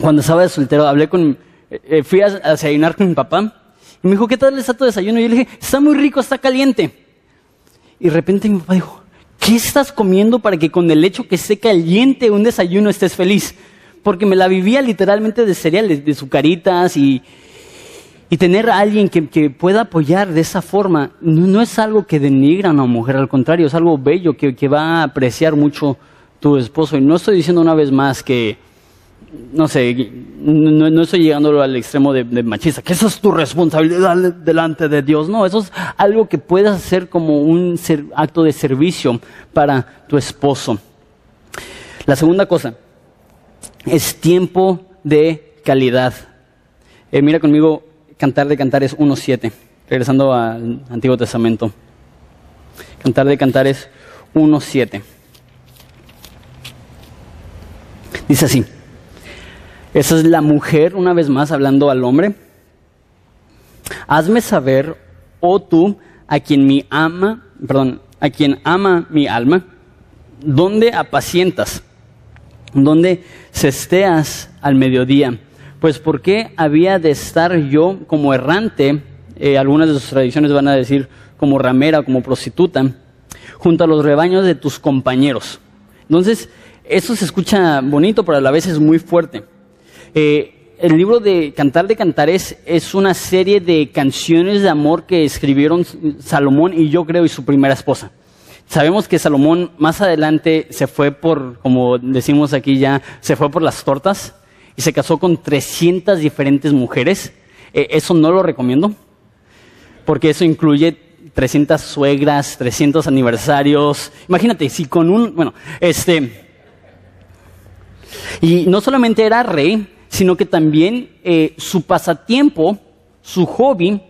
cuando estaba de soltero, hablé con, eh, fui a desayunar con mi papá y me dijo, ¿qué tal está tu desayuno? Y yo le dije, está muy rico, está caliente. Y de repente mi papá dijo, ¿qué estás comiendo para que con el hecho que esté caliente un desayuno estés feliz? Porque me la vivía literalmente de cereales, de sucaritas y, y tener a alguien que, que, pueda apoyar de esa forma no, es algo que denigra a una mujer, al contrario, es algo bello que, que va a apreciar mucho tu esposo. Y no estoy diciendo una vez más que no sé, no, estoy llegando al extremo de, machista, que eso es tu responsabilidad delante de Dios. No, eso es algo que puedes hacer como un acto de servicio para tu esposo. La segunda cosa es tiempo de calidad. Eh, mira conmigo, Cantar de Cantares 1.7, regresando al Antiguo Testamento. Cantar de Cantares 1.7. Dice así. Esa es la mujer, una vez más, hablando al hombre. Hazme saber, oh tú, a quien mi ama, perdón, a quien ama mi alma, dónde apacientas, dónde cesteas al mediodía. Pues ¿por qué había de estar yo como errante? Eh, algunas de sus tradiciones van a decir como ramera, como prostituta, junto a los rebaños de tus compañeros. Entonces, eso se escucha bonito, pero a la vez es muy fuerte. Eh, el libro de Cantar de Cantares es una serie de canciones de amor que escribieron Salomón y yo creo y su primera esposa. Sabemos que Salomón más adelante se fue por, como decimos aquí ya, se fue por las tortas y se casó con 300 diferentes mujeres. Eh, eso no lo recomiendo, porque eso incluye 300 suegras, 300 aniversarios. Imagínate, si con un, bueno, este, y no solamente era rey, sino que también eh, su pasatiempo, su hobby,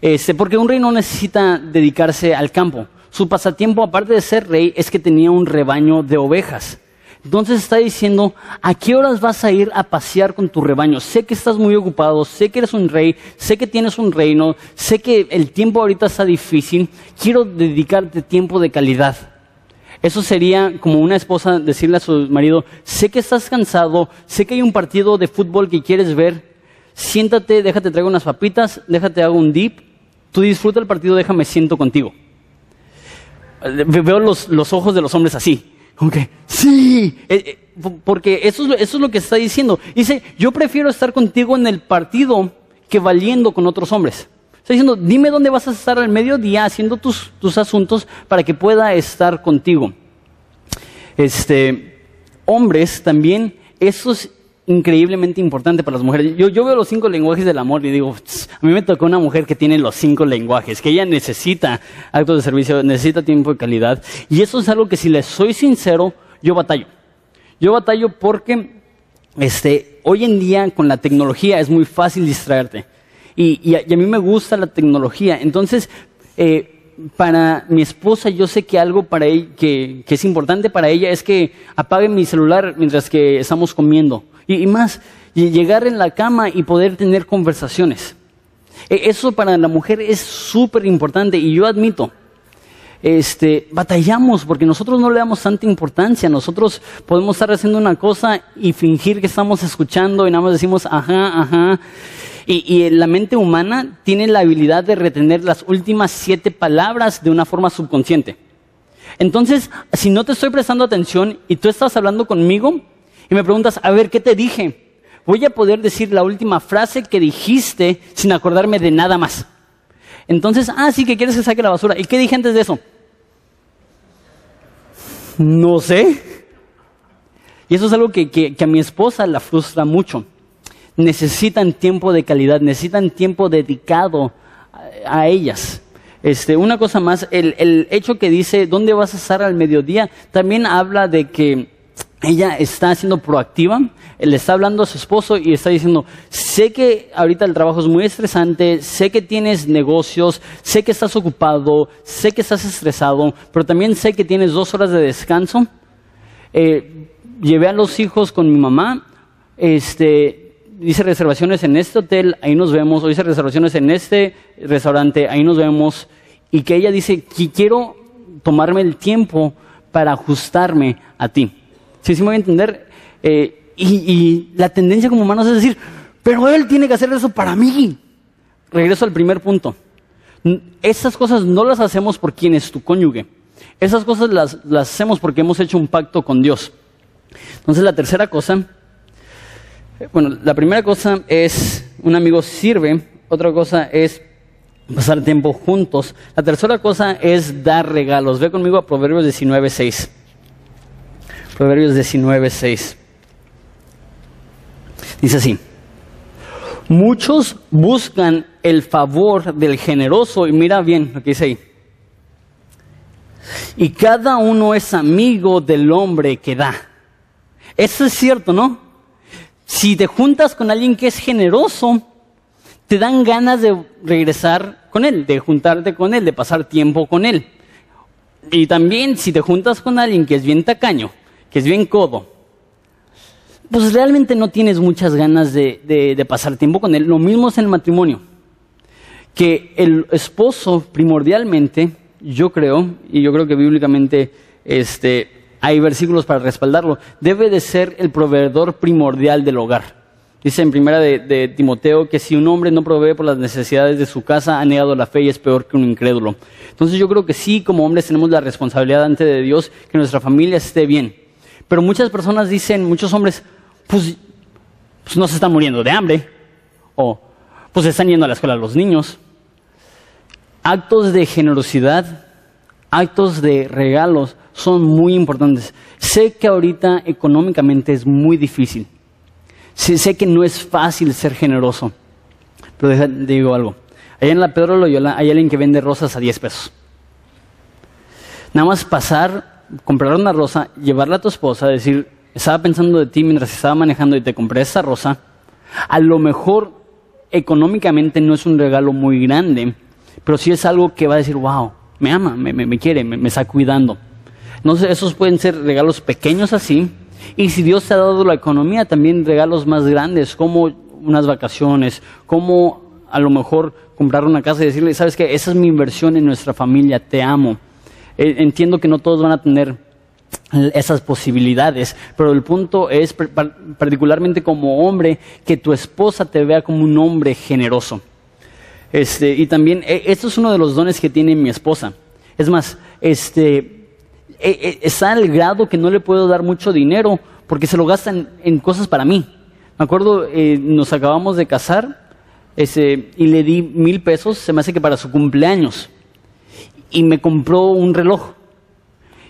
este, porque un rey no necesita dedicarse al campo. Su pasatiempo, aparte de ser rey, es que tenía un rebaño de ovejas. Entonces está diciendo, ¿a qué horas vas a ir a pasear con tu rebaño? Sé que estás muy ocupado, sé que eres un rey, sé que tienes un reino, sé que el tiempo ahorita está difícil, quiero dedicarte tiempo de calidad. Eso sería como una esposa decirle a su marido, sé que estás cansado, sé que hay un partido de fútbol que quieres ver, siéntate, déjate traigo unas papitas, déjate hago un dip, tú disfruta el partido, déjame siento contigo. Veo los, los ojos de los hombres así, como que, sí, eh, eh, porque eso, eso es lo que está diciendo. Dice, yo prefiero estar contigo en el partido que valiendo con otros hombres. Está diciendo, dime dónde vas a estar al mediodía haciendo tus, tus asuntos para que pueda estar contigo. Este, hombres también, eso es increíblemente importante para las mujeres. Yo, yo veo los cinco lenguajes del amor y digo, a mí me tocó una mujer que tiene los cinco lenguajes, que ella necesita actos de servicio, necesita tiempo de calidad. Y eso es algo que si les soy sincero, yo batallo. Yo batallo porque este, hoy en día con la tecnología es muy fácil distraerte. Y, a, mí me gusta la tecnología. Entonces, eh, para mi esposa, yo sé que algo para ella, que, es importante para ella es que apague mi celular mientras que estamos comiendo. Y, más, llegar en la cama y poder tener conversaciones. E, eso para la mujer es súper importante y yo admito, este, batallamos porque nosotros no le damos tanta importancia. Nosotros podemos estar haciendo una cosa y fingir que estamos escuchando y nada más decimos ajá, ajá. Y, la mente humana tiene la habilidad de retener las últimas siete palabras de una forma subconsciente. Entonces, si no te estoy prestando atención y tú estás hablando conmigo y me preguntas, a ver, ¿qué te dije? Voy a poder decir la última frase que dijiste sin acordarme de nada más. Entonces, ah, sí, que quieres que saque la basura. ¿Y qué dije antes de eso? No sé. Y eso es algo que a mi esposa la frustra mucho necesitan tiempo de calidad, necesitan tiempo dedicado a, ellas. Este, una cosa más, el, el, hecho que dice, ¿dónde vas a estar al mediodía? También habla de que ella está siendo proactiva, le está hablando a su esposo y está diciendo, sé que ahorita el trabajo es muy estresante, sé que tienes negocios, sé que estás ocupado, sé que estás estresado, pero también sé que tienes dos horas de descanso. Eh, llevé a los hijos con mi mamá, este, dice reservaciones en este hotel, ahí nos vemos, o dice reservaciones en este restaurante, ahí nos vemos, y que ella dice, quiero tomarme el tiempo para ajustarme a ti. ¿Sí, sí me voy a entender? Eh, y, y, la tendencia como humanos es decir, pero él tiene que hacer eso para mí. Regreso al primer punto. Esas cosas no las hacemos por quien es tu cónyuge. Esas cosas las, las hacemos porque hemos hecho un pacto con Dios. Entonces la tercera cosa bueno, la primera cosa es, un amigo sirve, otra cosa es pasar tiempo juntos. La tercera cosa es dar regalos. Ve conmigo a Proverbios 19.6. Proverbios 19.6. Dice así, muchos buscan el favor del generoso, y mira bien lo que dice ahí, y cada uno es amigo del hombre que da. Eso es cierto, ¿no? Si te juntas con alguien que es generoso, te dan ganas de regresar con él, de juntarte con él, de pasar tiempo con él. Y también si te juntas con alguien que es bien tacaño, que es bien codo, pues realmente no tienes muchas ganas de, pasar tiempo con él. Lo mismo es en el matrimonio, que el esposo primordialmente, yo creo, y yo creo que bíblicamente este, hay versículos para respaldarlo, debe de ser el proveedor primordial del hogar. Dice en primera de, Timoteo que si un hombre no provee por las necesidades de su casa, ha negado la fe y es peor que un incrédulo. Entonces yo creo que sí, como hombres tenemos la responsabilidad ante de Dios que nuestra familia esté bien. Pero muchas personas dicen, muchos hombres, pues, pues no se están muriendo de hambre. O pues están yendo a la escuela los niños. Actos de generosidad, actos de regalos son muy importantes. Sé que ahorita económicamente es muy difícil. Sé que no es fácil ser generoso, pero te digo algo. Allá en la Pedro Loyola hay alguien que vende rosas a 10 pesos. Nada más pasar, comprar una rosa, llevarla a tu esposa, decir, estaba pensando de ti mientras estaba manejando y te compré esa rosa. A lo mejor económicamente no es un regalo muy grande, pero sí es algo que va a decir, wow, me ama, me, quiere, me está cuidando. Entonces, esos pueden ser regalos pequeños así, y si Dios te ha dado la economía, también regalos más grandes, como unas vacaciones, como a lo mejor comprar una casa y decirle, sabes que esa es mi inversión en nuestra familia, te amo. Eh, entiendo que no todos van a tener esas posibilidades, pero el punto es, particularmente como hombre, que tu esposa te vea como un hombre generoso. Este, y también, e, esto es uno de los dones que tiene mi esposa. Es más, este, eh, eh, está al grado que no le puedo dar mucho dinero porque se lo gastan en cosas para mí. Me acuerdo, eh, nos acabamos de casar ese, y le di mil pesos, se me hace que para su cumpleaños, y me compró un reloj.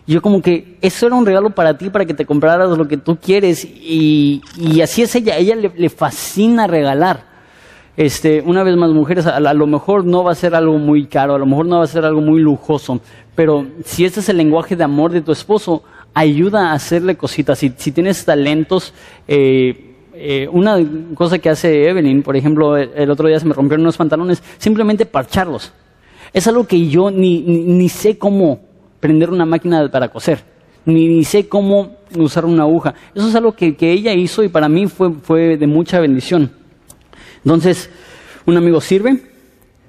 Yo como que eso era un regalo para ti, para que te compraras lo que tú quieres, y, así es ella, ella le, fascina regalar. Este, una vez más, mujeres, a, lo mejor no va a ser algo muy caro, a lo mejor no va a ser algo muy lujoso, pero si este es el lenguaje de amor de tu esposo, ayuda a hacerle cositas. Si, si tienes talentos, eh, eh, una cosa que hace Evelyn, por ejemplo, el, otro día se me rompieron unos pantalones, simplemente parcharlos. Es algo que yo ni, ni, sé cómo prender una máquina para coser, ni, ni, sé cómo usar una aguja. Eso es algo que, que ella hizo y para mí fue, fue de mucha bendición. Entonces, un amigo sirve,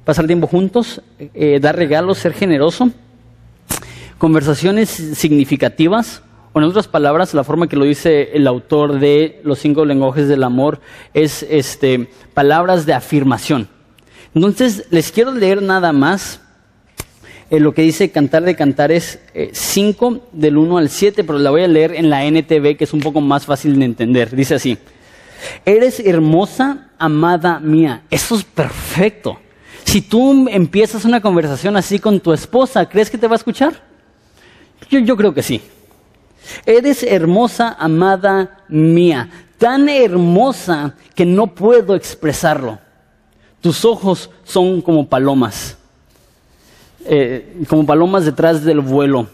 pasar tiempo juntos, eh, dar regalos, ser generoso conversaciones significativas, o en otras palabras, la forma que lo dice el autor de Los cinco lenguajes del amor es este, palabras de afirmación. Entonces, les quiero leer nada más eh, lo que dice Cantar de Cantares 5 eh, del 1 al 7, pero la voy a leer en la NTV, que es un poco más fácil de entender. Dice así, eres hermosa, amada mía. Eso es perfecto. Si tú empiezas una conversación así con tu esposa, ¿crees que te va a escuchar? Yo, creo que sí. Eres hermosa, amada mía, tan hermosa que no puedo expresarlo. Tus ojos son como palomas, eh, como palomas detrás del vuelo.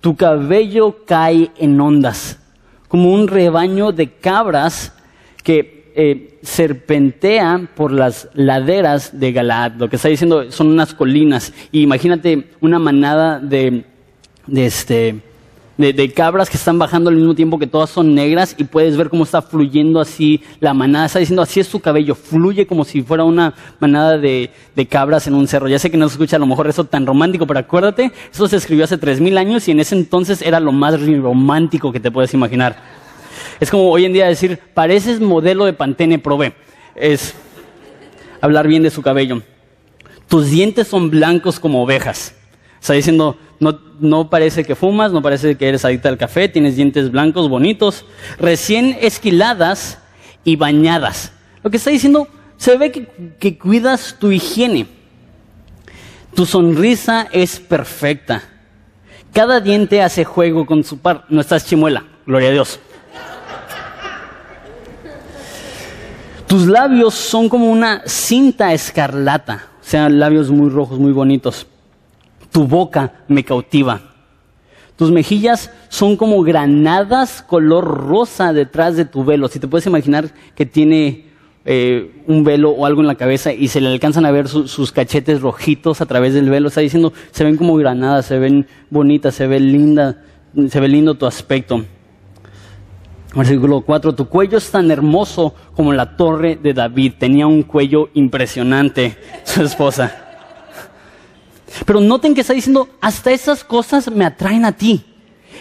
Tu cabello cae en ondas, como un rebaño de cabras que eh, serpentea por las laderas de Galaad. Lo que está diciendo son unas colinas. imagínate una manada de de, este, de, cabras que están bajando al mismo tiempo que todas son negras y puedes ver cómo está fluyendo así la manada. Está diciendo, así es su cabello, fluye como si fuera una manada de, de cabras en un cerro. Ya sé que no se escucha a lo mejor eso tan romántico, pero acuérdate, eso se escribió hace tres mil años y en ese entonces era lo más romántico que te puedes imaginar. Es como hoy en día decir, pareces modelo de Pantene Pro Es hablar bien de su cabello. Tus dientes son blancos como ovejas. Está diciendo, no, no parece que fumas, no parece que eres adicta al café, tienes dientes blancos, bonitos, recién esquiladas y bañadas. Lo que está diciendo, se ve que cuidas tu higiene. Tu sonrisa es perfecta. Cada diente hace juego con su par. No estás chimuela, gloria a Dios. Tus labios son como una cinta escarlata, o sea, labios muy rojos, muy bonitos. Tu boca me cautiva. Tus mejillas son como granadas color rosa detrás de tu velo. Si te puedes imaginar que tiene eh, un velo o algo en la cabeza y se le alcanzan a ver sus cachetes rojitos a través del velo, está diciendo, se ven como granadas, se ven bonitas, se ve linda, se ve lindo tu aspecto. Versículo 4, tu cuello es tan hermoso como la torre de David. Tenía un cuello impresionante, *laughs* su esposa. Pero noten que está diciendo, hasta esas cosas me atraen a ti.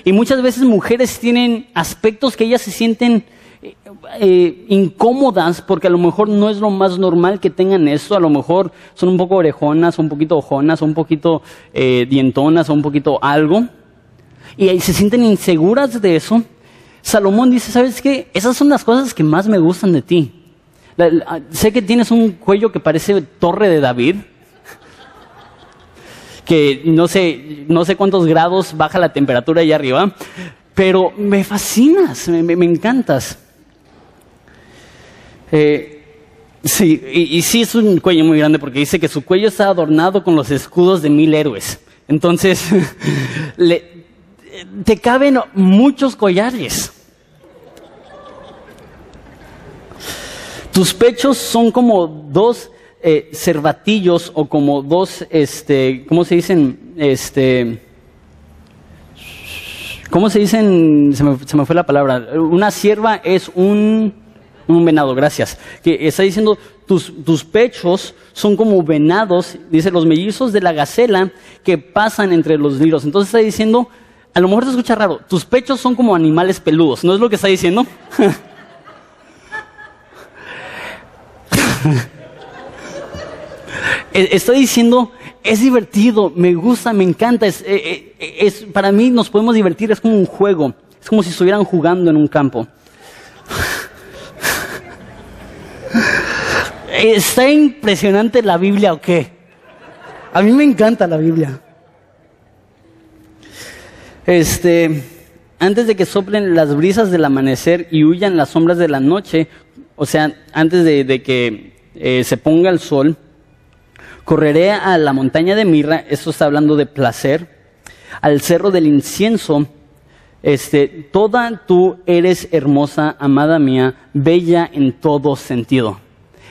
Y muchas veces mujeres tienen aspectos que ellas se sienten eh, eh, incómodas porque a lo mejor no es lo más normal que tengan eso, a lo mejor son un poco orejonas, un poquito ojonas, un poquito eh, dientonas, un poquito algo, y se sienten inseguras de eso. Salomón dice, ¿sabes qué? Esas son las cosas que más me gustan de ti. sé que tienes un cuello que parece torre de David, que no sé, no sé cuántos grados baja la temperatura allá arriba, pero me fascinas, me, encantas. Eh, sí, y, y, sí es un cuello muy grande porque dice que su cuello está adornado con los escudos de mil héroes. Entonces, *laughs* le, te caben muchos collares. Tus pechos son como dos eh, cervatillos o como dos, este, ¿cómo se dicen? Este, ¿Cómo se dicen? Se me, fue la palabra. Una sierva es un, un venado, gracias. Que está diciendo, tus, tus pechos son como venados, dice, los mellizos de la gacela que pasan entre los nidos. Entonces está diciendo, a lo mejor te escucha raro, tus pechos son como animales peludos, ¿no es lo que está diciendo? *laughs* E, *laughs* estoy diciendo, es divertido, me gusta, me encanta, es, e, e, es, para mí nos podemos divertir, es como un juego, es como si estuvieran jugando en un campo. *laughs* ¿Está impresionante la Biblia o qué? A mí me encanta la Biblia. Este, antes de que soplen las brisas del amanecer y huyan las sombras de la noche, o sea, antes de, que eh, se ponga el sol, Correré a la montaña de mirra, esto está hablando de placer, al cerro del incienso, este, toda tú eres hermosa, amada mía, bella en todo sentido.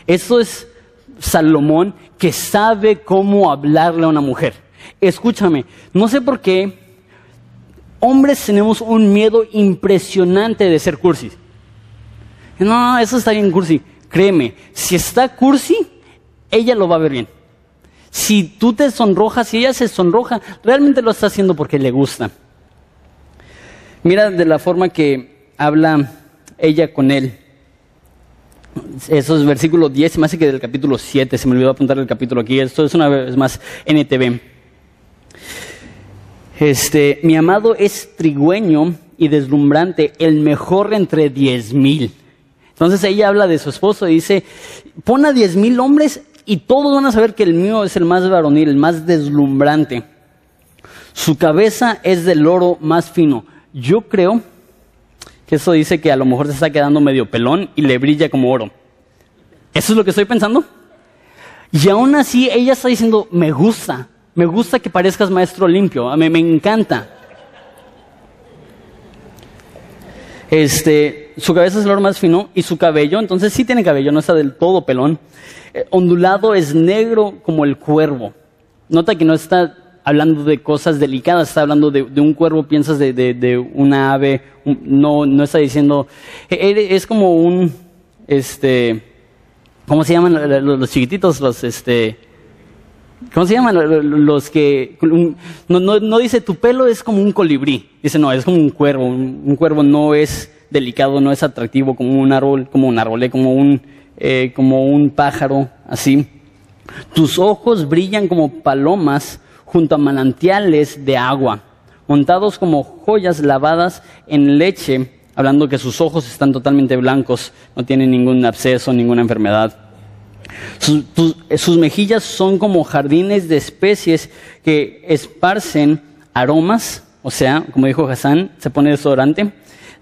Eso es Salomón que sabe cómo hablarle a una mujer. Escúchame, no sé por qué hombres tenemos un miedo impresionante de ser cursi. No, eso está bien cursi. Créeme, si está cursi, ella lo va a ver bien. Si tú te sonrojas, si ella se sonroja, realmente lo está haciendo porque le gusta. Mira de la forma que habla ella con él. Eso es versículo 10, me hace que del capítulo 7, se me olvidó apuntar el capítulo aquí. Esto es una vez más NTV. Este, mi amado es trigüeño y deslumbrante, el mejor entre diez mil. Entonces ella habla de su esposo y dice, pon a diez mil hombres y todos van a saber que el mío es el más varonil, el más deslumbrante. Su cabeza es del oro más fino. Yo creo que eso dice que a lo mejor se está quedando medio pelón y le brilla como oro. ¿Eso es lo que estoy pensando? Y aún así ella está diciendo, me gusta, me gusta que parezcas maestro limpio, a mí me encanta. Este, su cabeza es el oro más fino y su cabello, entonces sí tiene cabello, no está del todo pelón. Eh, ondulado es negro como el cuervo. Nota que no está hablando de cosas delicadas, está hablando de, un cuervo, piensas de, una ave, no, no está diciendo, eh, es como un, este, ¿cómo se llaman los, chiquititos? Los, este, ¿cómo se llaman? Los que, no, no, dice tu pelo es como un colibrí, dice no, es como un cuervo, un, cuervo no es delicado, no es atractivo como un árbol, como un árbol, eh, como un, eh, como un pájaro, así. Tus ojos brillan como palomas junto a manantiales de agua, montados como joyas lavadas en leche, hablando que sus ojos están totalmente blancos, no tienen ningún absceso, ninguna enfermedad. Sus, mejillas son como jardines de especies que esparcen aromas, o sea, como dijo Hassan, se pone desodorante,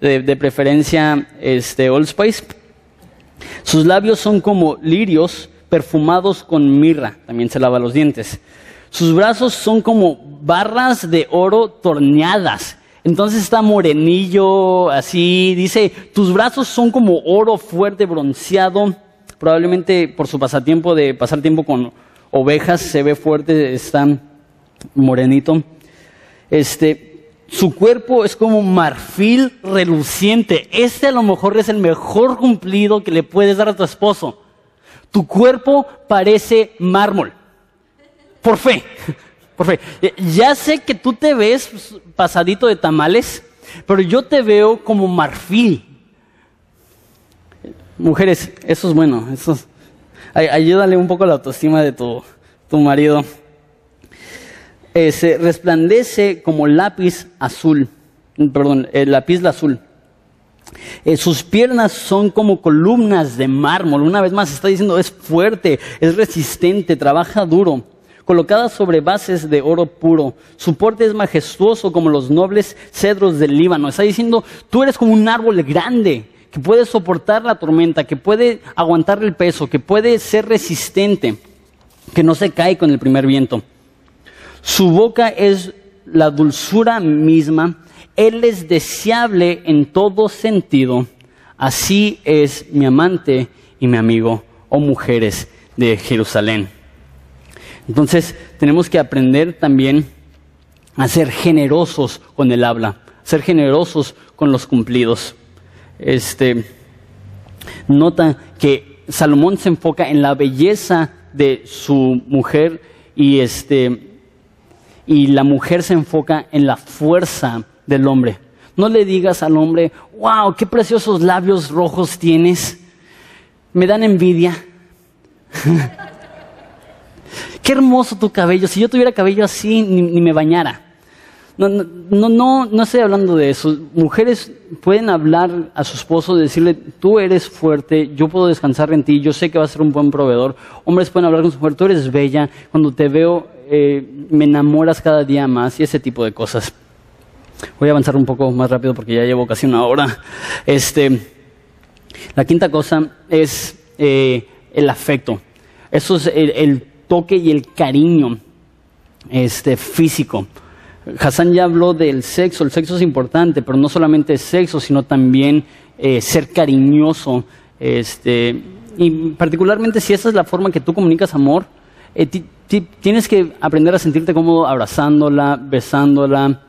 de, preferencia este, Old Spice Sus labios son como lirios perfumados con mirra, también se lava los dientes. Sus brazos son como barras de oro torneadas. Entonces está morenillo, así, dice, tus brazos son como oro fuerte, bronceado, probablemente por su pasatiempo de pasar tiempo con ovejas, se ve fuerte, está morenito. Este, su cuerpo es como marfil reluciente. Este a lo mejor es el mejor cumplido que le puedes dar a tu esposo. Tu cuerpo parece mármol. Por fe. *laughs* Por fe. Ya sé que tú te ves pasadito de tamales, pero yo te veo como marfil. Mujeres, eso es bueno. Eso ayúdale un poco la autoestima de tu, tu marido. Eh, se resplandece como lápiz azul. Perdón, el lápiz azul. Eh, sus piernas son como columnas de mármol. Una vez más está diciendo, es fuerte, es resistente, trabaja duro. Colocada sobre bases de oro puro. Su porte es majestuoso como los nobles cedros del Líbano. Está diciendo, tú eres como un árbol grande que puede soportar la tormenta, que puede aguantar el peso, que puede ser resistente, que no se cae con el primer viento. Su boca es la dulzura misma él es deseable en todo sentido. Así es mi amante y mi amigo, oh mujeres de Jerusalén. Entonces tenemos que aprender también a ser generosos con el habla, ser generosos con los cumplidos. Este, nota que Salomón se enfoca en la belleza de su mujer y este y la mujer se enfoca en la fuerza del hombre. No le digas al hombre, wow, qué preciosos labios rojos tienes. Me dan envidia. *laughs* qué hermoso tu cabello. Si yo tuviera cabello así, ni, me bañara. No, no, no, no estoy hablando de eso. Mujeres pueden hablar a su esposo, decirle, tú eres fuerte, yo puedo descansar en ti, yo sé que vas a ser un buen proveedor. Hombres pueden hablar con su mujer, tú eres bella, cuando te veo eh, me enamoras cada día más y ese tipo de cosas. Voy a avanzar un poco más rápido porque ya llevo casi una hora. Este, la quinta cosa es eh, el afecto. Eso es el, toque y el cariño este, físico. Hassan ya habló del sexo. El sexo es importante, pero no solamente sexo, sino también eh, ser cariñoso. Este, y particularmente si esa es la forma que tú comunicas amor, eh, tienes que aprender a sentirte cómodo abrazándola, besándola,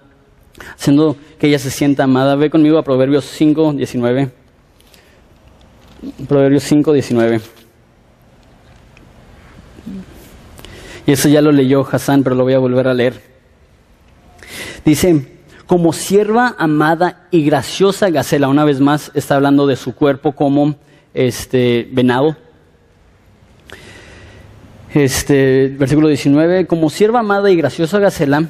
haciendo que ella se sienta amada. Ve conmigo a Proverbios 5, 19. Proverbios 5, 19. Y eso ya lo leyó Hassan, pero lo voy a volver a leer. Dice, como sierva amada y graciosa Gacela, una vez más está hablando de su cuerpo como este venado. Este, versículo 19, como sierva amada y graciosa Gacela,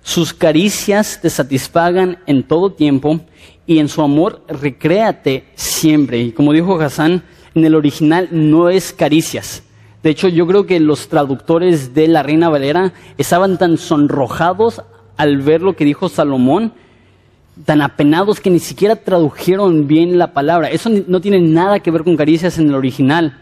sus caricias te satisfagan en todo tiempo y en su amor recréate siempre. Y como dijo Hassan, en el original no es caricias. De hecho, yo creo que los traductores de la Reina Valera estaban tan sonrojados al ver lo que dijo Salomón, tan apenados que ni siquiera tradujeron bien la palabra. Eso no tiene nada que ver con caricias en el original.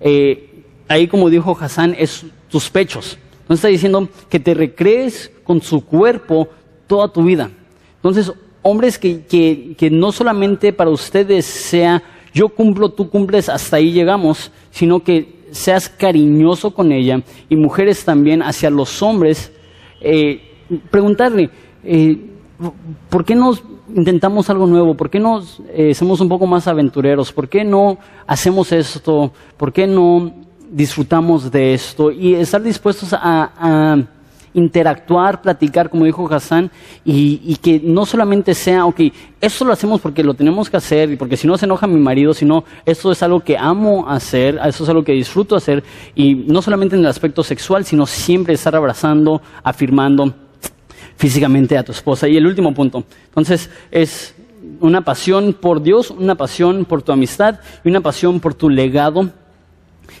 Eh, ahí, como dijo Hassan, es tus pechos. No está diciendo que te recrees con su cuerpo toda tu vida. Entonces, hombres que, que, no solamente para ustedes sea yo cumplo, tú cumples, hasta ahí llegamos, sino que seas cariñoso con ella y mujeres también hacia los hombres, eh, preguntarle, eh, ¿por qué no intentamos algo nuevo? ¿Por qué no eh, somos un poco más aventureros? ¿Por qué no hacemos esto? ¿Por qué no disfrutamos de esto? Y estar dispuestos a interactuar, platicar, como dijo Hassan, y, que no solamente sea, ok, esto lo hacemos porque lo tenemos que hacer, y porque si no se enoja mi marido, sino esto es algo que amo hacer, eso es algo que disfruto hacer, y no solamente en el aspecto sexual, sino siempre estar abrazando, afirmando físicamente a tu esposa. Y el último punto, entonces es una pasión por Dios, una pasión por tu amistad y una pasión por tu legado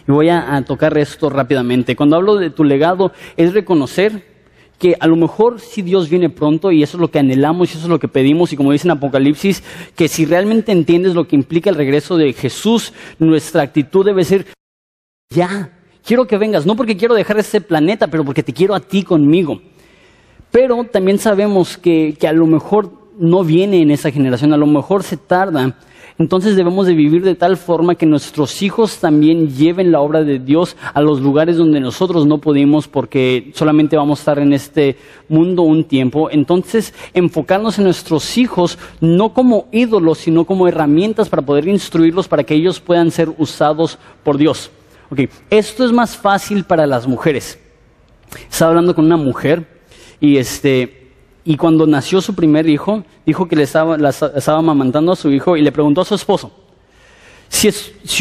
y voy a, tocar esto rápidamente. Cuando hablo de tu legado, es reconocer que a lo mejor si Dios viene pronto y eso es lo que anhelamos y eso es lo que pedimos y como dice en Apocalipsis, que si realmente entiendes lo que implica el regreso de Jesús, nuestra actitud debe ser, ya, quiero que vengas, no porque quiero dejar este planeta, pero porque te quiero a ti conmigo. Pero también sabemos que, que a lo mejor no viene en esa generación, a lo mejor se tarda entonces debemos de vivir de tal forma que nuestros hijos también lleven la obra de Dios a los lugares donde nosotros no pudimos porque solamente vamos a estar en este mundo un tiempo. Entonces enfocarnos en nuestros hijos no como ídolos, sino como herramientas para poder instruirlos para que ellos puedan ser usados por Dios. Okay. Esto es más fácil para las mujeres. Estaba hablando con una mujer y este y cuando nació su primer hijo, dijo que le estaba, amamantando a su hijo y le preguntó a su esposo, si,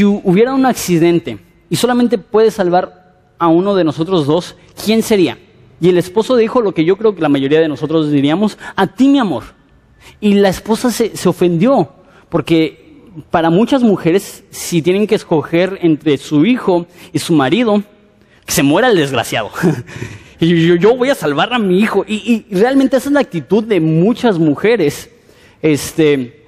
hubiera un accidente y solamente puede salvar a uno de nosotros dos, ¿quién sería? Y el esposo dijo lo que yo creo que la mayoría de nosotros diríamos, a ti mi amor. Y la esposa se, ofendió, porque para muchas mujeres, si tienen que escoger entre su hijo y su marido, se muera el desgraciado. *laughs* Y yo, voy a salvar a mi hijo. Y, realmente esa es la actitud de muchas mujeres. Este,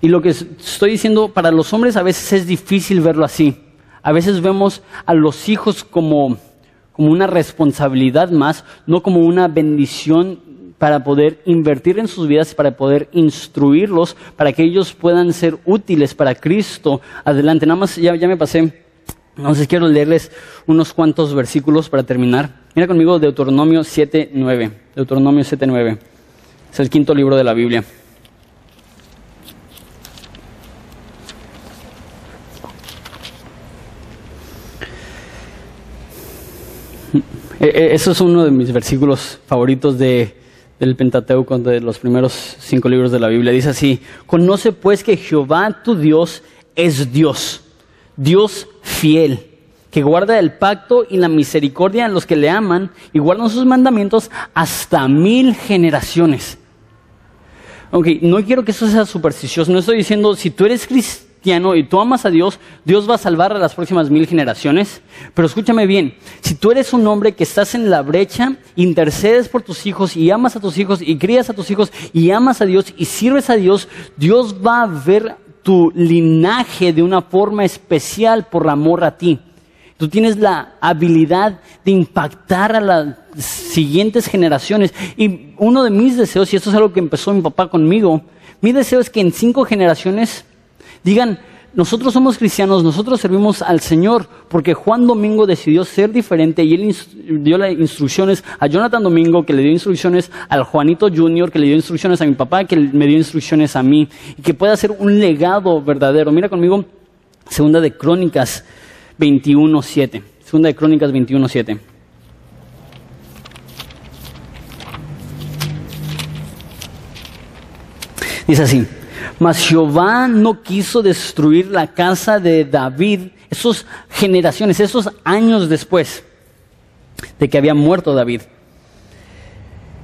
y lo que estoy diciendo, para los hombres a veces es difícil verlo así. A veces vemos a los hijos como, como una responsabilidad más, no como una bendición para poder invertir en sus vidas, para poder instruirlos, para que ellos puedan ser útiles para Cristo. Adelante, nada más ya, ya me pasé. Entonces quiero leerles unos cuantos versículos para terminar. Mira conmigo Deuteronomio 7.9. Deuteronomio 7.9. Es el quinto libro de la Biblia. E, e, eso es uno de mis versículos favoritos de, del Pentateuco, de los primeros cinco libros de la Biblia. Dice así, conoce pues que Jehová tu Dios es Dios, Dios fiel que guarda el pacto y la misericordia en los que le aman y guardan sus mandamientos hasta mil generaciones. Ok, no quiero que eso sea supersticioso, no estoy diciendo si tú eres cristiano y tú amas a Dios, Dios va a salvar a las próximas mil generaciones, pero escúchame bien, si tú eres un hombre que estás en la brecha, intercedes por tus hijos y amas a tus hijos y crías a tus hijos y amas a Dios y sirves a Dios, Dios va a ver tu linaje de una forma especial por amor a ti. Tú tienes la habilidad de impactar a las siguientes generaciones. Y uno de mis deseos, y esto es algo que empezó mi papá conmigo, mi deseo es que en cinco generaciones digan, nosotros somos cristianos, nosotros servimos al Señor, porque Juan Domingo decidió ser diferente y él dio las instrucciones a Jonathan Domingo, que le dio instrucciones al Juanito Junior, que le dio instrucciones a mi papá, que me dio instrucciones a mí, y que pueda ser un legado verdadero. Mira conmigo, segunda de Crónicas 21.7. Segunda de Crónicas 21.7. Dice así, mas Jehová no quiso destruir la casa de David, esas generaciones, esos años después de que había muerto David.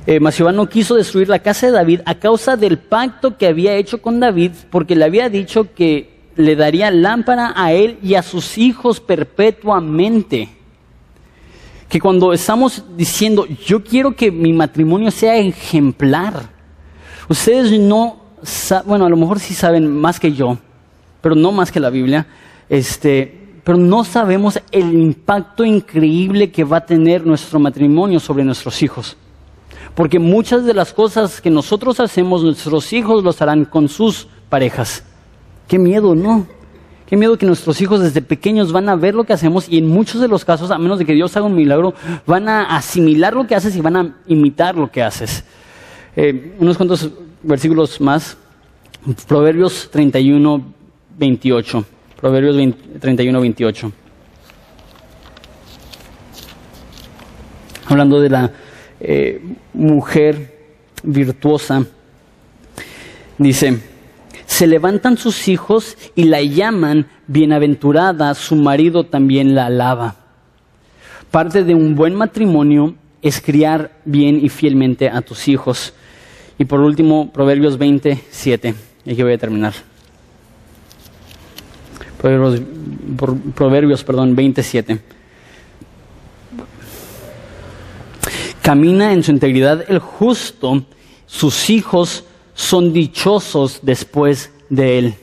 Eh, mas Jehová no quiso destruir la casa de David a causa del pacto que había hecho con David, porque le había dicho que le daría lámpara a él y a sus hijos perpetuamente. Que cuando estamos diciendo, yo quiero que mi matrimonio sea ejemplar, ustedes no, bueno, a lo mejor sí saben más que yo, pero no más que la Biblia, este, pero no sabemos el impacto increíble que va a tener nuestro matrimonio sobre nuestros hijos. Porque muchas de las cosas que nosotros hacemos, nuestros hijos los harán con sus parejas. Qué miedo, ¿no? Qué miedo que nuestros hijos desde pequeños van a ver lo que hacemos y en muchos de los casos, a menos de que Dios haga un milagro, van a asimilar lo que haces y van a imitar lo que haces. Eh, unos cuantos versículos más. Proverbios 31, 28. Proverbios 31, 28. Hablando de la eh, mujer virtuosa, dice, se levantan sus hijos y la llaman bienaventurada, su marido también la alaba. Parte de un buen matrimonio es criar bien y fielmente a tus hijos. Y por último, Proverbios 27, y aquí voy a terminar. Proverbios, Proverbios perdón, 27. camina en su integridad el justo, sus hijos son dichosos después de él.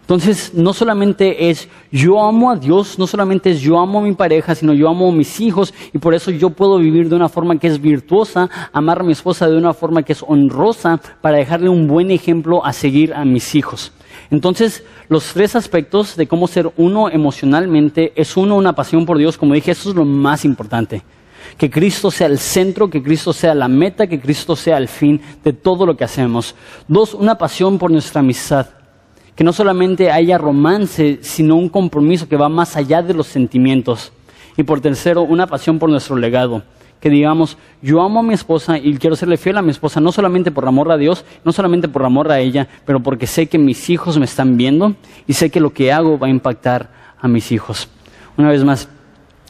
Entonces, no solamente es yo amo a Dios, no solamente es yo amo a mi pareja, sino yo amo a mis hijos y por eso yo puedo vivir de una forma que es virtuosa, amar a mi esposa de una forma que es honrosa para dejarle un buen ejemplo a seguir a mis hijos. Entonces, los tres aspectos de cómo ser uno emocionalmente es uno, una pasión por Dios, como dije, eso es lo más importante. Que Cristo sea el centro, que Cristo sea la meta, que Cristo sea el fin de todo lo que hacemos. Dos, una pasión por nuestra amistad que no solamente haya romance, sino un compromiso que va más allá de los sentimientos. Y por tercero, una pasión por nuestro legado. Que digamos, yo amo a mi esposa y quiero serle fiel a mi esposa, no solamente por amor a Dios, no solamente por amor a ella, pero porque sé que mis hijos me están viendo y sé que lo que hago va a impactar a mis hijos. Una vez más,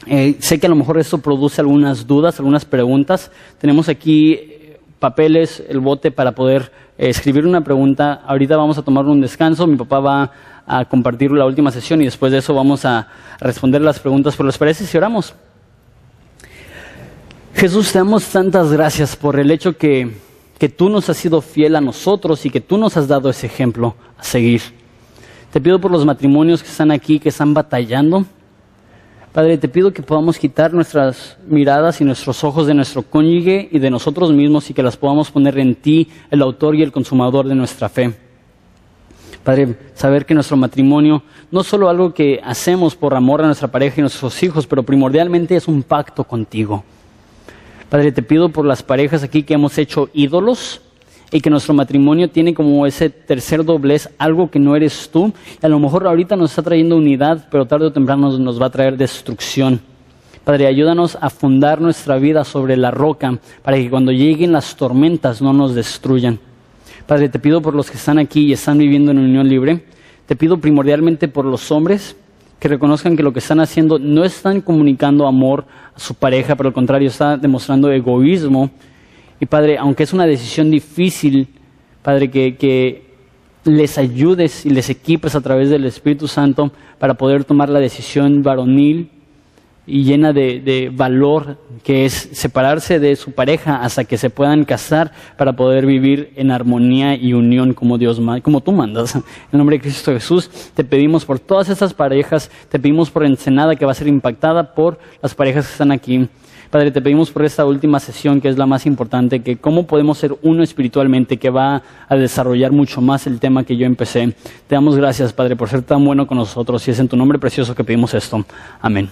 eh, sé que a lo mejor esto produce algunas dudas, algunas preguntas. Tenemos aquí eh, papeles, el bote para poder escribir una pregunta. Ahorita vamos a tomar un descanso. Mi papá va a compartir la última sesión y después de eso vamos a responder las preguntas. ¿Pero les parece si oramos? Jesús, te damos tantas gracias por el hecho que, que tú nos has sido fiel a nosotros y que tú nos has dado ese ejemplo a seguir. Te pido por los matrimonios que están aquí, que están batallando. Padre, te pido que podamos quitar nuestras miradas y nuestros ojos de nuestro cónyuge y de nosotros mismos y que las podamos poner en ti, el autor y el consumador de nuestra fe. Padre, saber que nuestro matrimonio no es solo algo que hacemos por amor a nuestra pareja y nuestros hijos, pero primordialmente es un pacto contigo. Padre, te pido por las parejas aquí que hemos hecho ídolos, y que nuestro matrimonio tiene como ese tercer doblez, algo que no eres tú. Y a lo mejor ahorita nos está trayendo unidad, pero tarde o temprano nos, va a traer destrucción. Padre, ayúdanos a fundar nuestra vida sobre la roca para que cuando lleguen las tormentas no nos destruyan. Padre, te pido por los que están aquí y están viviendo en unión libre. Te pido primordialmente por los hombres que reconozcan que lo que están haciendo no están comunicando amor a su pareja, pero al contrario está demostrando egoísmo y Padre, aunque es una decisión difícil, Padre, que, les ayudes y les equipes a través del Espíritu Santo para poder tomar la decisión varonil y llena de, valor, que es separarse de su pareja hasta que se puedan casar para poder vivir en armonía y unión como Dios, como tú mandas. En nombre de Cristo Jesús, te pedimos por todas estas parejas, te pedimos por Ensenada que va a ser impactada por las parejas que están aquí. Padre, te pedimos por esta última sesión, que es la más importante, que cómo podemos ser uno espiritualmente, que va a desarrollar mucho más el tema que yo empecé. Te damos gracias, Padre, por ser tan bueno con nosotros y es en tu nombre precioso que pedimos esto. Amén.